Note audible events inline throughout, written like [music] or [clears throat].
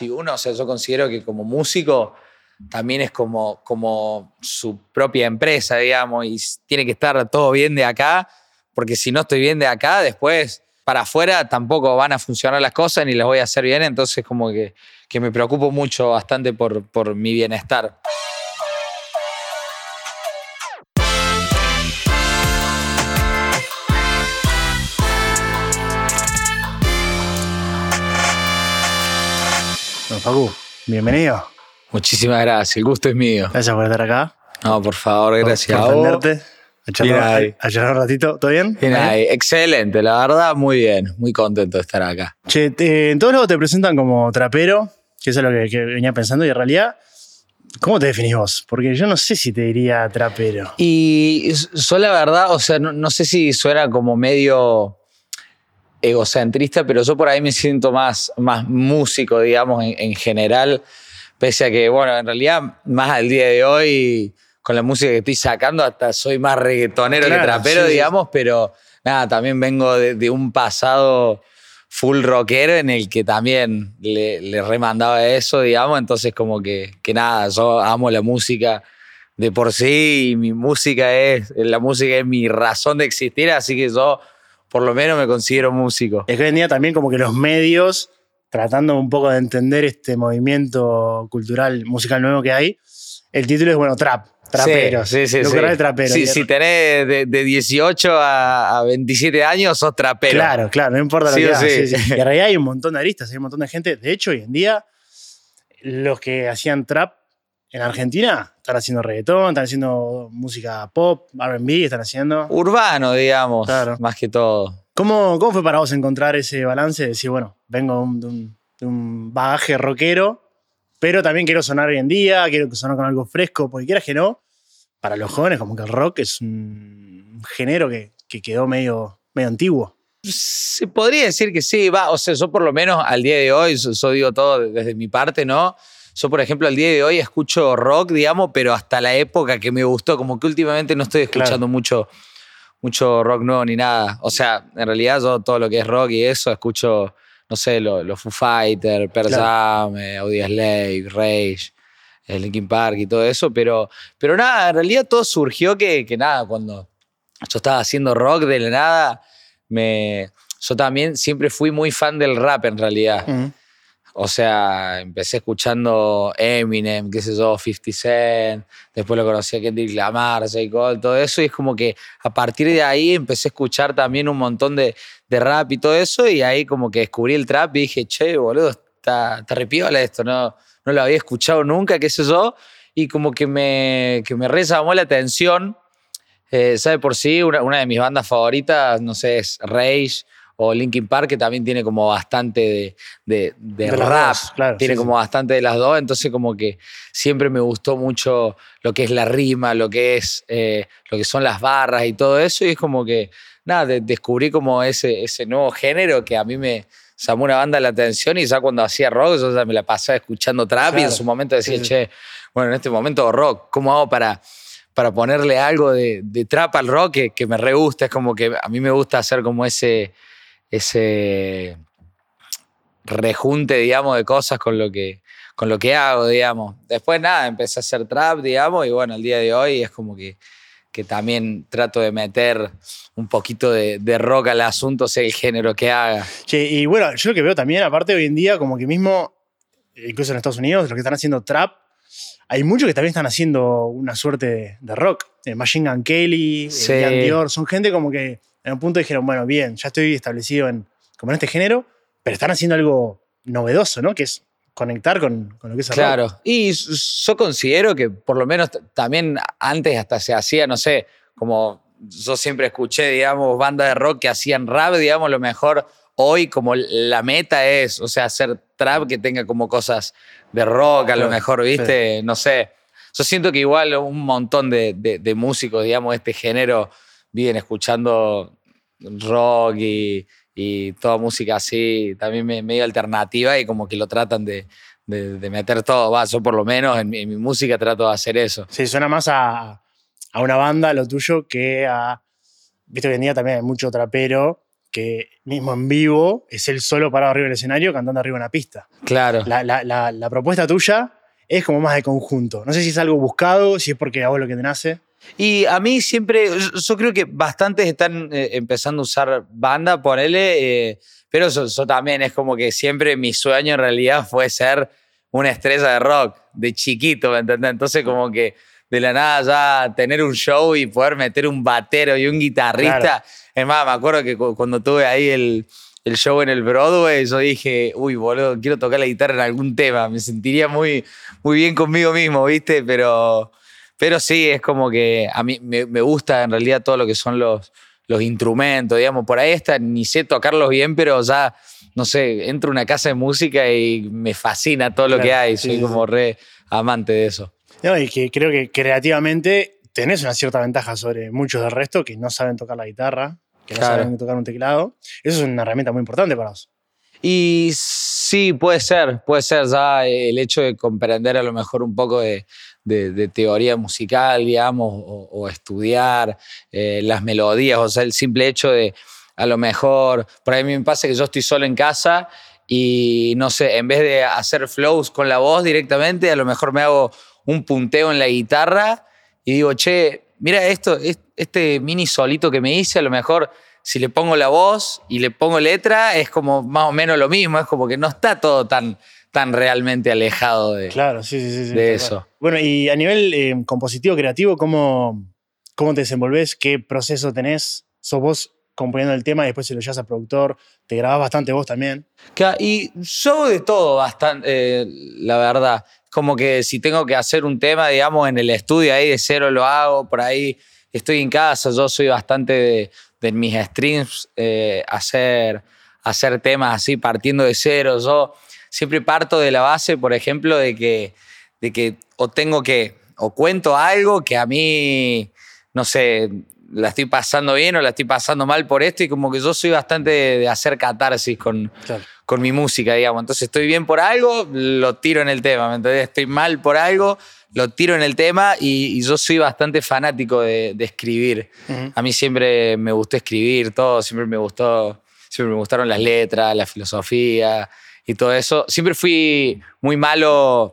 Y uno, o sea, yo considero que como músico también es como, como su propia empresa, digamos, y tiene que estar todo bien de acá, porque si no estoy bien de acá, después para afuera tampoco van a funcionar las cosas ni las voy a hacer bien, entonces como que, que me preocupo mucho bastante por, por mi bienestar. Facu, bienvenido. Muchísimas gracias, el gusto es mío. Gracias por estar acá. No, por favor, gracias por a vos. A charlar, ahí. a charlar un ratito. ¿Todo bien? Bien ahí, excelente, la verdad, muy bien, muy contento de estar acá. Che, te- en todos lados te presentan como trapero, que eso es lo que, que venía pensando, y en realidad, ¿cómo te definís vos? Porque yo no sé si te diría trapero. Y yo la verdad, o sea, no, no sé si suena como medio egocentrista, pero yo por ahí me siento más, más músico, digamos, en, en general, pese a que, bueno, en realidad, más al día de hoy, con la música que estoy sacando, hasta soy más reggaetonero Claro, que trapero, sí, digamos, pero nada, también vengo de, de un pasado full rockero en el que también le, le remandaba eso, digamos, entonces como que, que nada, yo amo la música de por sí y mi música es, la música es mi razón de existir, así que yo por lo menos me considero músico. Es que hoy en día también como que los medios, tratando un poco de entender este movimiento cultural, musical nuevo que hay, el título es, bueno, trap, trapero. Sí, sí, sí. Lo sí. trapero. Sí, si tenés de, de 18 a, a 27 años, sos trapero. Claro, claro, no importa Sí lo que hagas, sí. Y [laughs] en realidad hay un montón de aristas, hay un montón de gente. De hecho, hoy en día, los que hacían trap en Argentina están haciendo reggaetón, están haciendo música pop, RB, están haciendo. Urbano, digamos, Claro. más que todo. ¿Cómo, ¿Cómo fue para vos encontrar ese balance de decir, bueno, vengo de un, de un- bagaje rockero, pero también quiero sonar hoy en día, quiero sonar con algo fresco, porque quieras que no, para los jóvenes como que el rock es un género que, que quedó medio, medio antiguo. Se podría decir que sí, va, o sea, yo por lo menos al día de hoy, yo, yo digo todo desde mi parte, ¿no? Yo, por ejemplo, al día de hoy escucho rock, digamos, pero hasta la época que me gustó, como que últimamente no estoy escuchando Claro. mucho, mucho rock nuevo ni nada. O sea, en realidad yo todo lo que es rock y eso escucho, no sé, los lo Foo Fighters, Pearl Claro. Jam, eh, Audioslave, Rage, eh, Linkin Park y todo eso, pero, pero nada, en realidad todo surgió que, que nada, cuando yo estaba haciendo rock de la nada, me, yo también siempre fui muy fan del rap en realidad. O sea, empecé escuchando Eminem, qué sé yo, 50 Cent, después lo conocí a Kendrick Lamar, J. Cole, todo eso, y es como que a partir de ahí empecé a escuchar también un montón de, de rap y todo eso, y ahí como que descubrí el trap y dije, che, boludo, está, está re piola esto, no, no lo había escuchado nunca, qué sé yo, y como que me, que me re llamó la atención. Eh, ¿Sabe por sí? Una, una de mis bandas favoritas, no sé, es Rage o Linkin Park, que también tiene como bastante de, de, de De las rap. dos, claro, tiene sí, como bastante de las dos, entonces como que siempre me gustó mucho lo que es la rima, lo que es eh, lo que son las barras y todo eso, y es como que, nada, de- descubrí como ese, ese nuevo género que a mí me llamó una banda la atención y ya cuando hacía rock yo ya me la pasaba escuchando trap y en su momento decía, Sí, che, bueno, en este momento rock, ¿cómo hago para para ponerle algo de, de trap al rock que, que me re gusta. Es como que a mí me gusta hacer como ese, ese rejunte, digamos, de cosas con lo que, con lo que hago, digamos. Después nada, empecé a hacer trap, digamos, y bueno, el día de hoy es como que, que también trato de meter un poquito de, de rock al asunto, sea el género que haga. Che, y bueno, yo lo que veo también, aparte hoy en día, como que mismo, incluso en Estados Unidos, los que están haciendo trap, hay muchos que también están haciendo una suerte de, de rock. Eh, Machine Gun Kelly, eh, Sí. Ian Dior, son gente como que en un punto dijeron, bueno, bien, ya estoy establecido en, como en este género, pero están haciendo algo novedoso, ¿no? Que es conectar con, con lo que es el rock. Claro. Y yo considero que por lo menos también antes hasta se hacía, no sé, como yo siempre escuché, digamos, bandas de rock que hacían rap, digamos, lo mejor hoy como la meta es, o sea, hacer trap que tenga como cosas de rock, a lo mejor, ¿viste? No sé. Yo siento que igual un montón de, de- de músicos, digamos, de este género viven escuchando rock y, y toda música así, también me- medio alternativa y como que lo tratan de, de- de meter todo. Va, yo por lo menos en mi, en mi música trato de hacer eso. Sí, suena más a, a una banda, lo tuyo, que a. Viste, hoy en día también hay mucho trapero que mismo en vivo es él solo parado arriba del escenario cantando arriba en la pista. Claro. La, la- la- la propuesta tuya es como más de conjunto. No sé si es algo buscado, si es porque a vos lo que te nace. Y a mí siempre, yo, yo creo que bastantes están eh, empezando a usar banda, ponele, eh, pero eso, eso también es como que siempre mi sueño en realidad fue ser una estrella de rock, de chiquito, ¿me entendés? Entonces como que de la nada ya tener un show y poder meter un batero y un guitarrista. Claro. Es más, me acuerdo que cu- cuando tuve ahí el, el show en el Broadway, yo dije, uy, boludo, quiero tocar la guitarra en algún tema, me sentiría muy, muy bien conmigo mismo, ¿viste? Pero... Pero sí, es como que a mí me, me gusta en realidad todo lo que son los, los instrumentos, digamos. Por ahí está, ni sé tocarlos bien, pero ya, no sé, entro a una casa de música y me fascina todo lo que hay. Soy sí, como re amante de eso. No, y que creo que creativamente tenés una cierta ventaja sobre muchos del resto que no saben tocar la guitarra, que no saben tocar un teclado. Eso es una herramienta muy importante para vos. Y sí, puede ser, puede ser ya el hecho de comprender a lo mejor un poco de, de- teoría musical, digamos, o, o estudiar eh, las melodías, o sea, el simple hecho de a lo mejor, por ahí me pasa que yo estoy solo en casa y no sé, en vez de hacer flows con la voz directamente, a lo mejor me hago un punteo en la guitarra y digo, che, mira esto, es- este mini solito que me hice, a lo mejor si le pongo la voz y le pongo letra, es como más o menos lo mismo, es como que no está todo tan, tan realmente alejado de... Claro, sí, sí, sí. De eso. cual. Bueno, y a nivel eh, compositivo, creativo, ¿cómo, ¿cómo te desenvolves? ¿Qué proceso tenés? ¿Sos vos componiendo el tema y después se lo llevas al productor? ¿Te grabás bastante vos también? Ca- Y yo de todo bastante, eh, la verdad. Como que si tengo que hacer un tema, digamos, en el estudio ahí de cero lo hago, por ahí estoy en casa, yo soy bastante de, de mis streams eh, hacer, hacer temas así partiendo de cero. Yo siempre parto de la base, por ejemplo, de que, de que o tengo que, o cuento algo que a mí, no sé, la estoy pasando bien o la estoy pasando mal por esto y como que yo soy bastante de, de hacer catarsis con, Claro. con mi música, digamos. Entonces estoy bien por algo, lo tiro en el tema, ¿me entendés? Estoy mal por algo, lo tiro en el tema y, y yo soy bastante fanático de, de escribir. A mí siempre me gustó escribir todo, siempre me gustó, siempre me gustaron las letras, la filosofía y todo eso. Siempre fui muy malo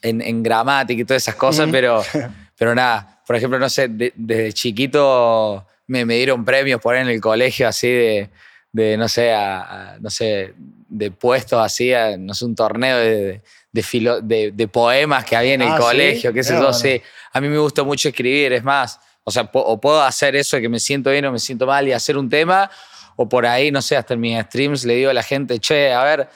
en, en gramática y todas esas cosas, pero, [laughs] pero nada, por ejemplo, no sé, de- desde chiquito me, me dieron premios por ahí en el colegio así de, de, no sé, a- a- no sé, de puestos así, a, no sé, un torneo de, de, filo- de- poemas que había en el Ah, ¿sí? colegio, qué sé yo, bueno. sí. A mí me gusta mucho escribir, es más, o sea, po- o puedo hacer eso de que me siento bien o me siento mal y hacer un tema, o por ahí, no sé, hasta en mis streams le digo a la gente, che, a ver,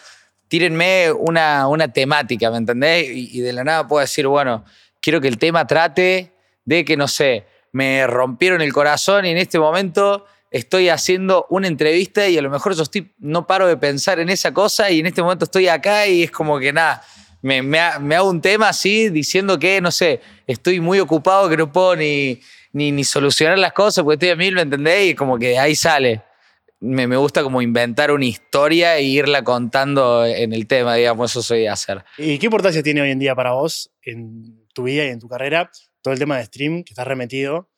tírenme una, una temática, ¿me entendés? Y, de la nada puedo decir, bueno, quiero que el tema trate de que, no sé, me rompieron el corazón y en este momento estoy haciendo una entrevista y a lo mejor yo estoy, no paro de pensar en esa cosa y en este momento estoy acá y es como que nada, me, me ha- me hago un tema así diciendo que, no sé, estoy muy ocupado que no puedo ni, ni, ni solucionar las cosas porque estoy a mil, ¿me entendés? Y como que ahí sale. Me, me gusta como inventar una historia e irla contando en el tema, digamos, eso soy de hacer. ¿Y qué importancia tiene hoy en día para vos en tu vida y en tu carrera todo el tema de stream que estás remetido?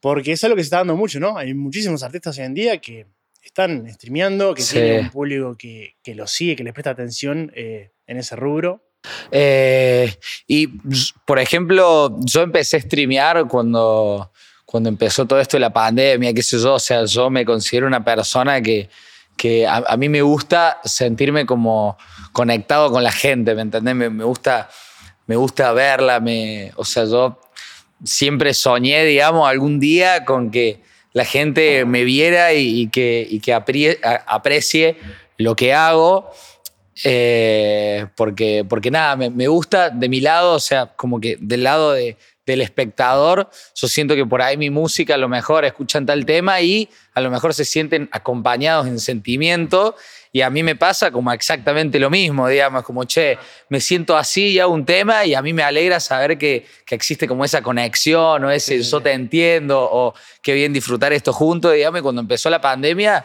Porque es algo que se está dando mucho, ¿no? Hay muchísimos artistas hoy en día que están streameando, que Sí. tienen un público que, que los sigue, que les presta atención eh, en ese rubro. Eh, y, por ejemplo, yo empecé a streamear cuando, cuando empezó todo esto de la pandemia, qué sé yo, o sea, yo me considero una persona que, que a, mí me gusta sentirme como conectado con la gente, ¿me entendés? Me, gusta, me gusta verla, o sea, yo siempre soñé, digamos, algún día con que la gente me viera y, y que, y que aprecie lo que hago. eh, porque, porque nada, me gusta de mi lado, o sea, como que del lado de- del espectador, yo siento que por ahí mi música a lo mejor escuchan tal tema y a lo mejor se sienten acompañados en sentimiento. Y a mí me pasa como exactamente lo mismo, digamos, como, che, me siento así y hago un tema y a mí me alegra saber que, que existe como esa conexión o ese Sí, yo te entiendo o qué bien disfrutar esto juntos, digamos, y cuando empezó la pandemia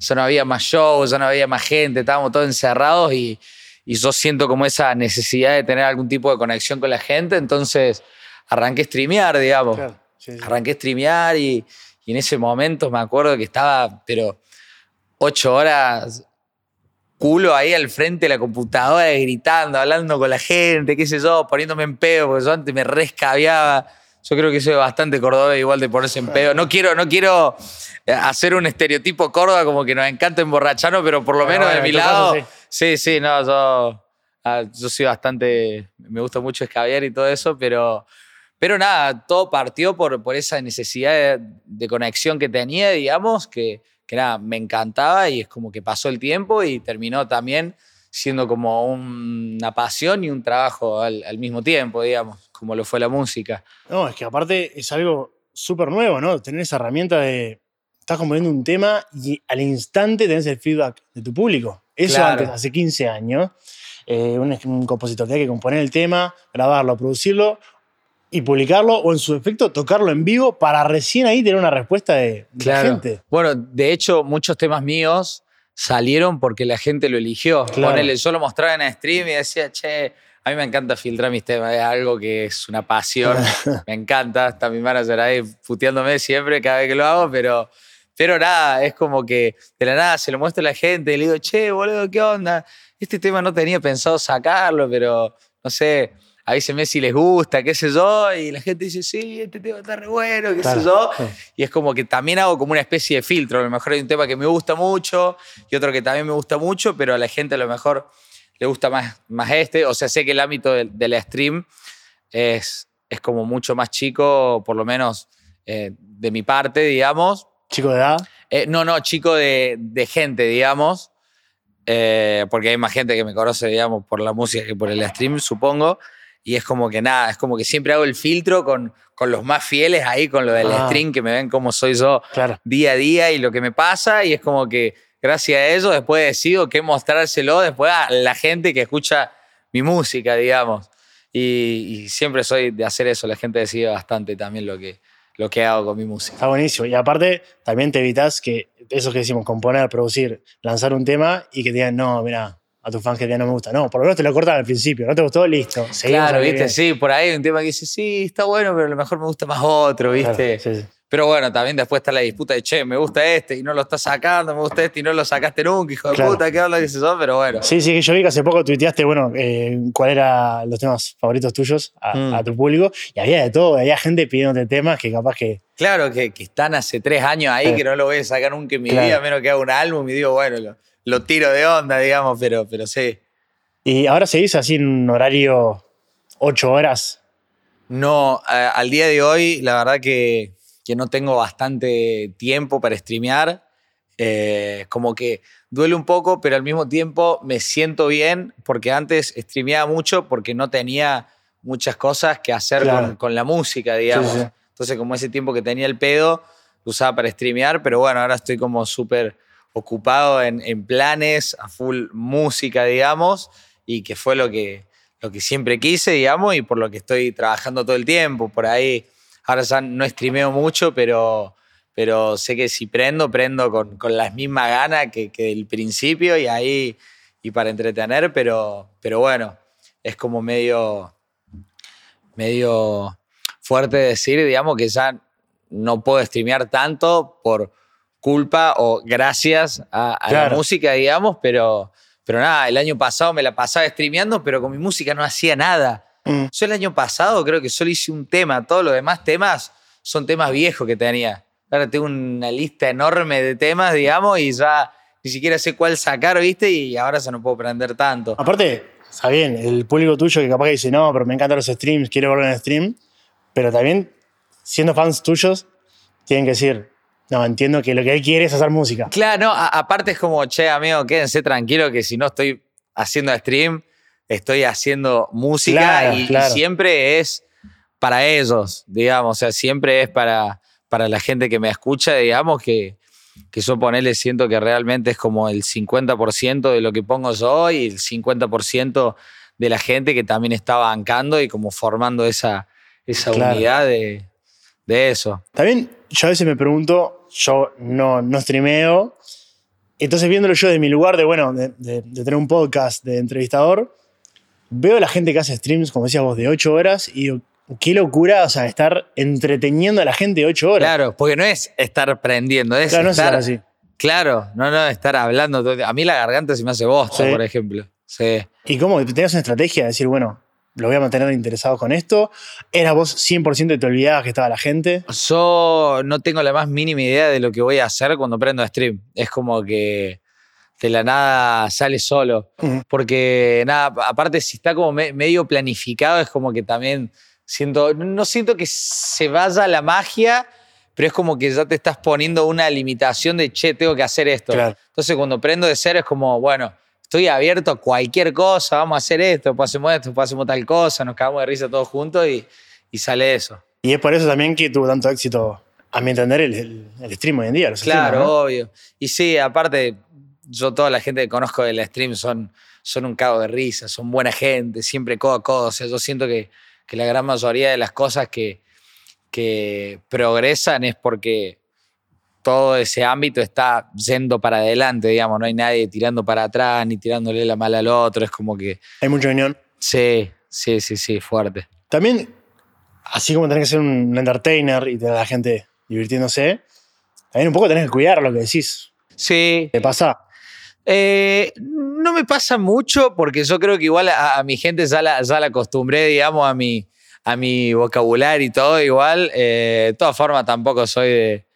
ya no había más shows, ya no había más gente, estábamos todos encerrados y, y yo siento como esa necesidad de tener algún tipo de conexión con la gente, entonces arranqué a streamear, digamos. Claro, sí, sí. Arranqué a streamear y, y en ese momento me acuerdo que estaba, pero ocho horas culo ahí al frente de la computadora gritando, hablando con la gente, qué sé yo, poniéndome en pedo, porque yo antes me rescabiaba. Yo creo que soy bastante cordobés igual de ponerse en pedo. No quiero, no quiero eh, hacer un estereotipo córdoba como que nos encanta emborracharnos, pero por lo Bueno, menos de mi lado. caso sí. sí, no, yo, ah, yo soy bastante. Me gusta mucho escabiar y todo eso, pero. Pero nada, todo partió por, por esa necesidad de, de conexión que tenía, digamos, que, que nada, me encantaba y es como que pasó el tiempo y terminó también siendo como un- una pasión y un trabajo al, al mismo tiempo, digamos, como lo fue la música. No, es que aparte es algo súper nuevo, ¿no? Tener esa herramienta de. Estás componiendo un tema y al instante tenés el feedback de tu público. Eso Claro. antes, hace 15 años, eh, un, un compositor tenía que componer el tema, grabarlo, producirlo y publicarlo, o en su efecto tocarlo en vivo para recién ahí tener una respuesta de, de la gente. Bueno, de hecho, muchos temas míos salieron porque la gente lo eligió. Claro. Ponele, yo lo mostraba en stream y decía, che, a mí me encanta filtrar mis temas, es algo que es una pasión, [laughs] me encanta, está mi manager ahí puteándome siempre cada vez que lo hago, pero, pero nada, es como que de la nada se lo muestra a la gente y le digo, che, boludo, ¿qué onda? Este tema no tenía pensado sacarlo, pero no sé, avísenme si les gusta, qué sé yo, y la gente dice, sí, este tema está re bueno, qué Claro, sé yo, sí. y es como que también hago como una especie de filtro. A lo mejor hay un tema que me gusta mucho y otro que también me gusta mucho, pero a la gente a lo mejor le gusta más, más este. O sea, sé que el ámbito del, del stream es, es como mucho más chico, por lo menos eh, de mi parte, digamos. Chico de edad. Eh, no, no, chico de, de gente, digamos. Eh, porque hay más gente que me conoce, digamos, por la música que por el stream, supongo. Y es como que nada, es como que siempre hago el filtro con, con los más fieles ahí, con lo del Ah. stream, que me ven cómo soy yo Claro. día a día y lo que me pasa. Y es como que gracias a eso después decido qué mostrárselo después a la gente que escucha mi música, digamos. Y, y siempre soy de hacer eso. La gente decide bastante también lo que, lo que hago con mi música. Está buenísimo. Y aparte, también te evitas que eso que decimos, componer, producir, lanzar un tema y que te digan, no, mira, a tus fans que digan no me gusta. No, por lo menos te lo cortan al principio. ¿No te gustó? Listo. Claro, que viste, sí, por ahí hay un tema que dice, sí, está bueno, pero a lo mejor me gusta más otro, Claro, viste. sí, sí. Pero bueno, también después está la disputa de, che, me gusta este y no lo estás sacando, me gusta este y no lo sacaste nunca, hijo de Claro. puta, qué onda, qué sé yo, pero bueno. Sí, sí, que yo vi que hace poco tuiteaste, bueno, eh, cuál eran los temas favoritos tuyos a, Mm. a tu público. Y había de todo, había gente pidiéndote temas que capaz que. Claro que, que están hace tres años ahí, Sí. que no lo voy a sacar nunca en mi Claro. vida, a menos que haga un álbum y digo, bueno, lo, lo tiro de onda, digamos, pero, pero sí. Y ahora seguís así en un horario ocho horas. No, a- al día de hoy, la verdad que, que no tengo bastante tiempo para streamear. Eh, como que duele un poco, pero al mismo tiempo me siento bien porque antes streameaba mucho porque no tenía muchas cosas que hacer Claro. con, con la música, digamos. Sí, sí. Entonces, como ese tiempo que tenía el pedo, lo usaba para streamear, pero bueno, ahora estoy como súper ocupado en, en planes, a full música, digamos, y que fue lo que, lo que siempre quise, digamos, y por lo que estoy trabajando todo el tiempo. Por ahí, ahora ya no streameo mucho, pero, pero sé que si prendo, prendo con, con las mismas ganas que, que principio y ahí, y para entretener, pero, pero bueno, es como medio, medio fuerte decir, digamos, que ya no puedo streamear tanto por culpa o gracias a, a la música, digamos, pero, pero nada, el año pasado me la pasaba streameando, pero con mi música no hacía nada. Mm. Yo el año pasado creo que solo hice un tema, todos los demás temas son temas viejos que tenía. Ahora tengo una lista enorme de temas, digamos, y ya ni siquiera sé cuál sacar, ¿viste? Y ahora ya no puedo aprender tanto. Aparte, está bien, el público tuyo que capaz que dice, no, pero me encantan los streams, quiero verlo en stream. Pero también, siendo fans tuyos, tienen que decir, no, entiendo que lo que él quiere es hacer música. Claro, no, aparte es como, che, amigo, quédense tranquilos que si no estoy haciendo stream, estoy haciendo música Claro, y, siempre es para ellos, digamos, o sea, siempre es para, para la gente que me escucha, digamos, que, que yo ponerle siento que realmente es como el 50% de lo que pongo yo y el 50% de la gente que también está bancando y como formando esa, esa Claro. unidad de, de eso. También yo a veces me pregunto, yo no, no streameo, entonces viéndolo yo de mi lugar de, bueno, de, de- de tener un podcast de entrevistador, veo a la gente que hace streams, como decías vos, de 8 horas y digo, qué locura, o sea, estar entreteniendo a la gente 8 horas. Claro, porque no es estar prendiendo, es Claro, no es estar estar así. Claro, no, no, estar hablando. A mí la garganta se me hace bosta, Sí. por ejemplo. Sí. ¿Y cómo tenías una estrategia de decir, bueno, lo voy a mantener interesado con esto? ¿Eras vos 100% y te olvidabas que estaba la gente? Yo no tengo la más mínima idea de lo que voy a hacer cuando prendo stream. Es como que de la nada sale solo. Porque nada, aparte si está como me- medio planificado, es como que también siento, no siento que se vaya la magia, pero es como que ya te estás poniendo una limitación de, che, tengo que hacer esto. Claro. Entonces cuando prendo de cero es como, bueno, estoy abierto a cualquier cosa, vamos a hacer esto, hacemos esto, hacemos tal cosa, nos cagamos de risa todos juntos y, y sale eso. Y es por eso también que tuvo tanto éxito, a mi entender, el, el- el stream hoy en día. Los Claro, obvio. Y sí, aparte, yo toda la gente que conozco del stream son, son un cago de risa, son buena gente, siempre codo a codo. O sea, yo siento que, que la gran mayoría de las cosas que, que progresan es porque todo ese ámbito está yendo para adelante, digamos. No hay nadie tirando para atrás ni tirándole la mala al otro. Es como que, Hay mucha unión. sí, sí, sí, sí, fuerte. También, así como tenés que ser un entertainer y tener a la gente divirtiéndose, también un poco tenés que cuidar lo que decís. Sí, ¿Te pasa? Eh, no me pasa mucho porque yo creo que igual a, a mi gente ya la, ya la acostumbré, digamos, a mi, a mi vocabulario y todo igual. Eh, de todas formas, tampoco soy de,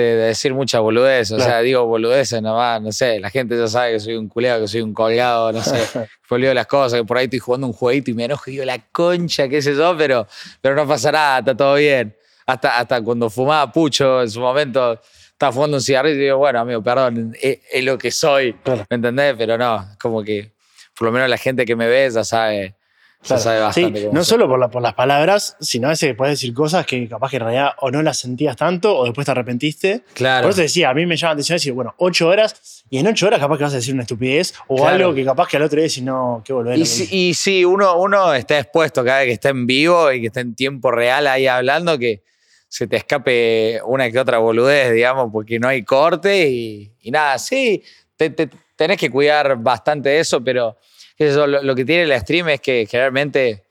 de- de decir muchas boludeces. O sea, Claro. digo boludeces nomás, no sé. La gente ya sabe que soy un culeado, que soy un colgado, no sé. [laughs] olvido las cosas, que por ahí estoy jugando un jueguito y me enojo y digo la concha, qué sé yo, pero, pero no pasa nada, está todo bien. Hasta, hasta cuando fumaba pucho en su momento, estaba fumando un cigarrillo y digo, bueno, amigo, perdón, es, es lo que soy, Claro. ¿me entendés? Pero no, como que por lo menos la gente que me ve ya sabe, sabe bastante. no solo por, la- por las palabras, sino a veces puedes decir cosas que capaz que en realidad o no las sentías tanto o después te arrepentiste. Claro. Por eso te decía, a mí me llama la atención decir, bueno, ocho horas y en ocho horas capaz que vas a decir una estupidez o Claro. algo que capaz que al otro día decís, no, qué volver. Y, sí- y sí, uno, uno está expuesto cada vez que está en vivo y que está en tiempo real ahí hablando, que se te escape una que otra boludez, digamos, porque no hay corte y, y nada, sí, te- te- tenés que cuidar bastante de eso, pero yo, lo, lo que tiene el stream es que generalmente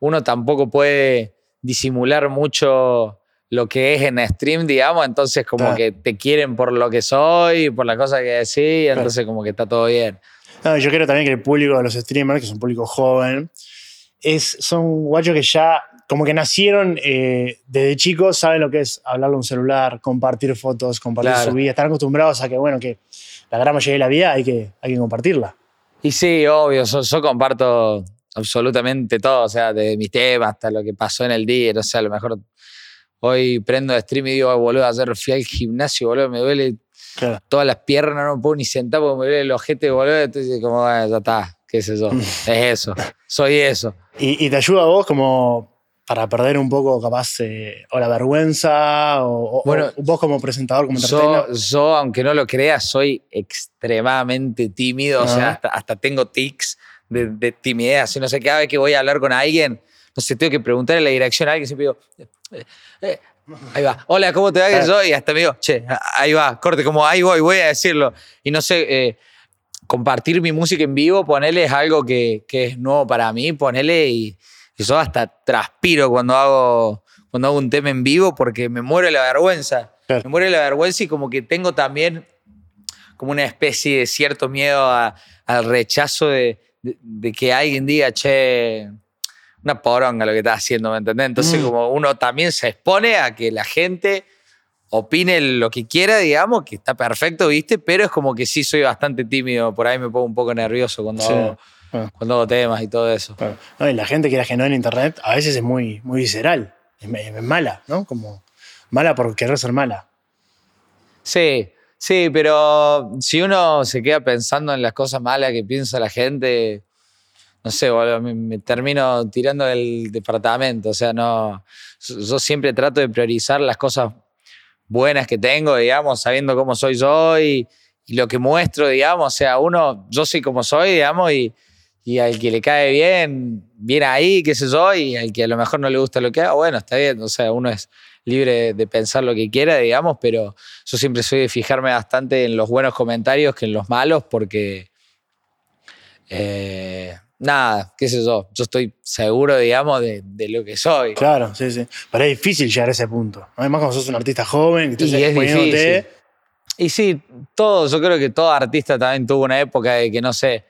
uno tampoco puede disimular mucho lo que es en stream, digamos, entonces como Claro. que te quieren por lo que soy, por la cosa que decís, entonces como que está todo bien. No, yo creo también que el público de los streamers, que es un público joven, es, son guachos que ya como que nacieron eh, desde chicos, saben lo que es hablarle a un celular, compartir fotos, compartir Claro. su vida, están acostumbrados a que, bueno, que la gran mayoría de la vida hay que, hay que compartirla. Y sí, obvio, yo, yo comparto absolutamente todo, o sea, de mis temas hasta lo que pasó en el día, no sé, a lo mejor hoy prendo de stream y digo, "Ay, boludo, ayer fui al gimnasio, boludo, me duele Claro. todas las piernas, no me puedo ni sentar porque me duele el ojete, boludo, entonces como, bueno, ya está, qué sé yo, es eso, soy eso. [laughs] Y, y te ayuda a vos como para perder un poco capaz eh, o la vergüenza o, Bueno, o vos como presentador, como Yo, yo, aunque no lo creas, soy extremadamente tímido, o sea, hasta, hasta tengo tics de, de timidez, así, no sé, cada vez que voy a hablar con alguien, no sé, tengo que preguntarle la dirección a alguien, siempre digo, eh, eh, ahí va, hola, ¿cómo te va? que Claro. soy? Y hasta me digo, che, ahí va, corte, como ahí voy, voy a decirlo. Y no sé, eh, compartir mi música en vivo, ponerle es algo que, que es nuevo para mí, ponerle y yo hasta transpiro cuando hago, cuando hago un tema en vivo porque me muero la vergüenza. Claro. Me muero la vergüenza y como que tengo también como una especie de cierto miedo a- al rechazo de, de- de que alguien diga, che, una poronga lo que estás haciendo, ¿me entendés? Entonces Mm. como uno también se expone a que la gente opine lo que quiera, digamos, que está perfecto, ¿viste? Pero es como que sí soy bastante tímido, por ahí me pongo un poco nervioso cuando, Sí. hago, Ah. cuando hago temas y todo eso. No, y la gente que que no en internet a veces es muy, muy visceral, es, es mala, ¿no? Como mala por querer ser mala. Sí, sí, pero si uno se queda pensando en las cosas malas que piensa la gente, no sé, boludo, me, me termino tirando del departamento. O sea, no. Yo siempre trato de priorizar las cosas buenas que tengo, digamos, sabiendo cómo soy yo y, y lo que muestro, digamos. O sea, uno, yo soy como soy, digamos, y, y al que le cae bien, bien ahí, qué sé yo, y al que a lo mejor no le gusta lo que hago, bueno, está bien. O sea, uno es libre de pensar lo que quiera, digamos, pero yo siempre soy de fijarme bastante en los buenos comentarios que en los malos, porque eh, nada, qué sé yo, yo estoy seguro, digamos, de, de lo que soy. Claro, sí, sí. Pero es difícil llegar a ese punto. Además, cuando sos un artista joven, que Y estás es exponiéndote, difícil. Y sí, todo, yo creo que todo artista también tuvo una época de que no sé,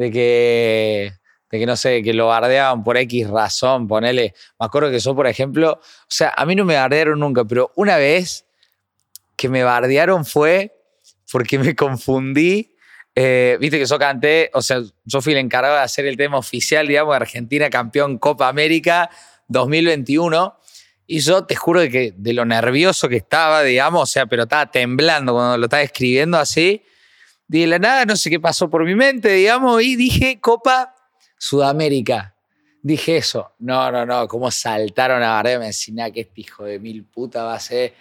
de que, de que no sé, que lo bardeaban por X razón, ponele. Me acuerdo que yo, por ejemplo, o sea, a mí no me bardearon nunca, pero una vez que me bardearon fue porque me confundí. eh, Viste que yo canté, o sea, yo fui el encargado de hacer el tema oficial, digamos, de Argentina campeón Copa América 2021. Y yo te juro que de lo nervioso que estaba, digamos, o sea, pero estaba temblando cuando lo estaba escribiendo así. De la nada, no sé qué pasó por mi mente, digamos, y dije Copa Sudamérica. Dije eso. No, no, no, cómo saltaron a bardearme. Decían, "Nah, que este hijo de mil puta va a ser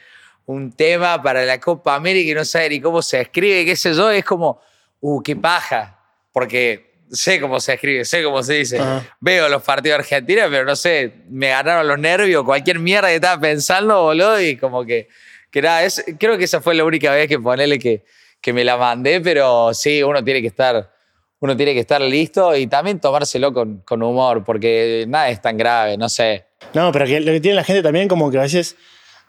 un tema para la Copa América y no sabe ni cómo se escribe, qué sé yo. Es como, uh, qué paja. Porque sé cómo se escribe, sé cómo se dice. Ajá. Veo los partidos de Argentina, pero no sé, me ganaron los nervios, cualquier mierda que estaba pensando, boludo, y como que, que nada, es, creo que esa fue la única vez que ponele que, que me la mandé, pero sí, uno tiene que estar, uno tiene que estar listo y también tomárselo con, con humor, porque nada es tan grave, no sé. No, pero que lo que tiene la gente también como que a veces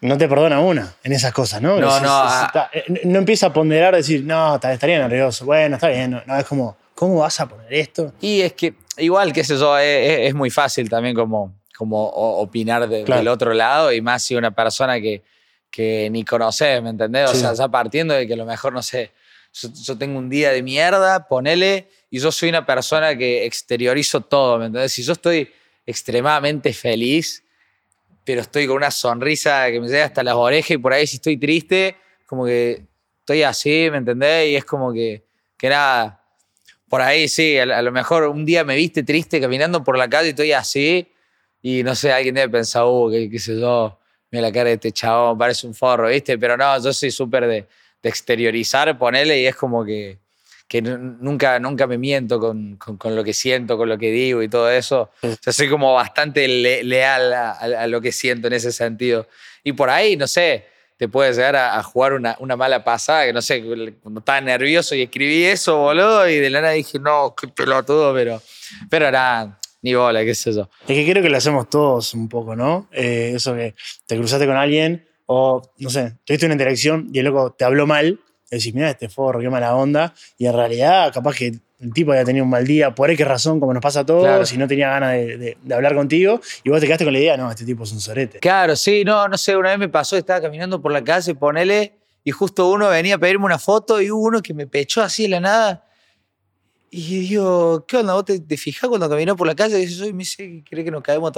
no te perdona una en esas cosas, ¿no? No, Es- no, es- ah. está- eh, no empieza a ponderar, decir, no, ta- estaría nervioso. Bueno, está bien. No, no, es como, ¿cómo vas a poner esto? Y es que, igual, qué sé yo, es, es- muy fácil también como, como opinar de- Claro. del otro lado y más si una persona que, que ni conoces, ¿me entendés? O Sí. sea, ya partiendo de que a lo mejor, no sé, yo, yo tengo un día de mierda, ponele, y yo soy una persona que exteriorizo todo, ¿me entendés? Si yo estoy extremadamente feliz, pero estoy con una sonrisa que me llega hasta las orejas y por ahí si estoy triste, como que estoy así, ¿me entendés? Y es como que, que nada, por ahí sí, a, a lo mejor un día me viste triste caminando por la calle y estoy así y no sé, alguien debe pensar, uh, qué, qué sé yo, mira la cara de este chabón, parece un forro, ¿viste? Pero no, yo soy súper de, de exteriorizar, ponerle y es como que, que nu- nunca, nunca me miento con, con- con lo que siento, con lo que digo y todo eso. O sea, soy como bastante le- leal a, a- a lo que siento en ese sentido. Y por ahí, no sé, te puede llegar a, a jugar una, una mala pasada, que no sé, cuando estaba nervioso y escribí eso, boludo, y de la nada dije, no, qué pelotudo, pero, pero nada, ni bola, qué sé yo. Es que creo que lo hacemos todos un poco, ¿no? Eh, eso que te cruzaste con alguien o, no sé, tuviste una interacción y el loco te habló mal, y decís, mira, este forro, qué mala onda, y en realidad capaz que el tipo había tenido un mal día, por qué razón, como nos pasa a todos, Claro. y no tenía ganas de, de- de hablar contigo, y vos te quedaste con la idea, no, este tipo es un sorete. Claro, sí, no, no sé, una vez me pasó, estaba caminando por la calle, ponele, y justo uno venía a pedirme una foto y hubo uno que me pechó así de la nada. Y digo, ¿qué onda? ¿Vos te, te fijás cuando caminó por la calle? Y yo, me dice, ¿querés que nos caemos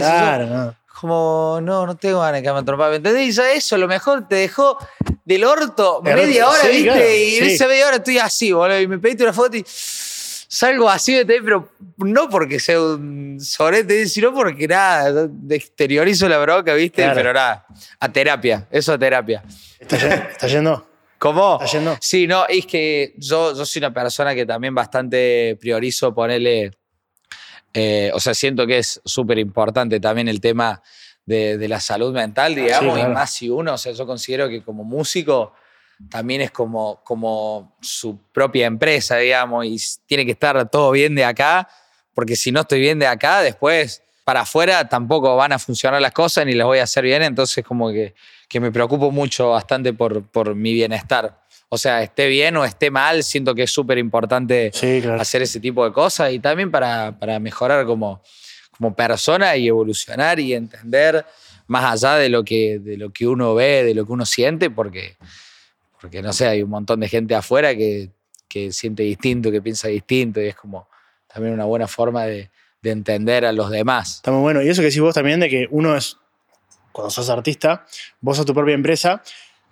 yo, Claro, no. Como, no, no tengo ganas de caerme a trompar. ¿Me entendés? Y ya eso, a lo mejor te dejó del orto De media orto, hora, sí, ¿viste? claro, y en sí. esa media hora estoy así, boludo. Y me pediste una foto y salgo así de TV, pero no porque sea un sorete, sino porque nada, exteriorizo la broca, ¿viste? Claro. Pero nada, a terapia, eso a terapia. ¿Está, ye- está yendo? ¿Cómo? ¿Está yendo? Sí, no, es que yo, yo soy una persona que también bastante priorizo ponerle. eh, o sea, siento que es súper importante también el tema de, de la salud mental, digamos, claro. y más si uno, o sea, yo considero que como músico también es como, como su propia empresa, digamos, y tiene que estar todo bien de acá, porque si no estoy bien de acá, después para afuera tampoco van a funcionar las cosas ni las voy a hacer bien, entonces como que, que me preocupo mucho bastante por, por mi bienestar. O sea, esté bien o esté mal, siento que es súper importante Sí, claro. hacer ese tipo de cosas y también para, para mejorar como, como persona y evolucionar y entender más allá de lo, que, de lo que uno ve, de lo que uno siente, porque, porque no sé, hay un montón de gente afuera que, que siente distinto, que piensa distinto y es como también una buena forma de, de entender a los demás. Está muy bueno. Y eso que decís vos también de que uno es, cuando sos artista, vos sos tu propia empresa.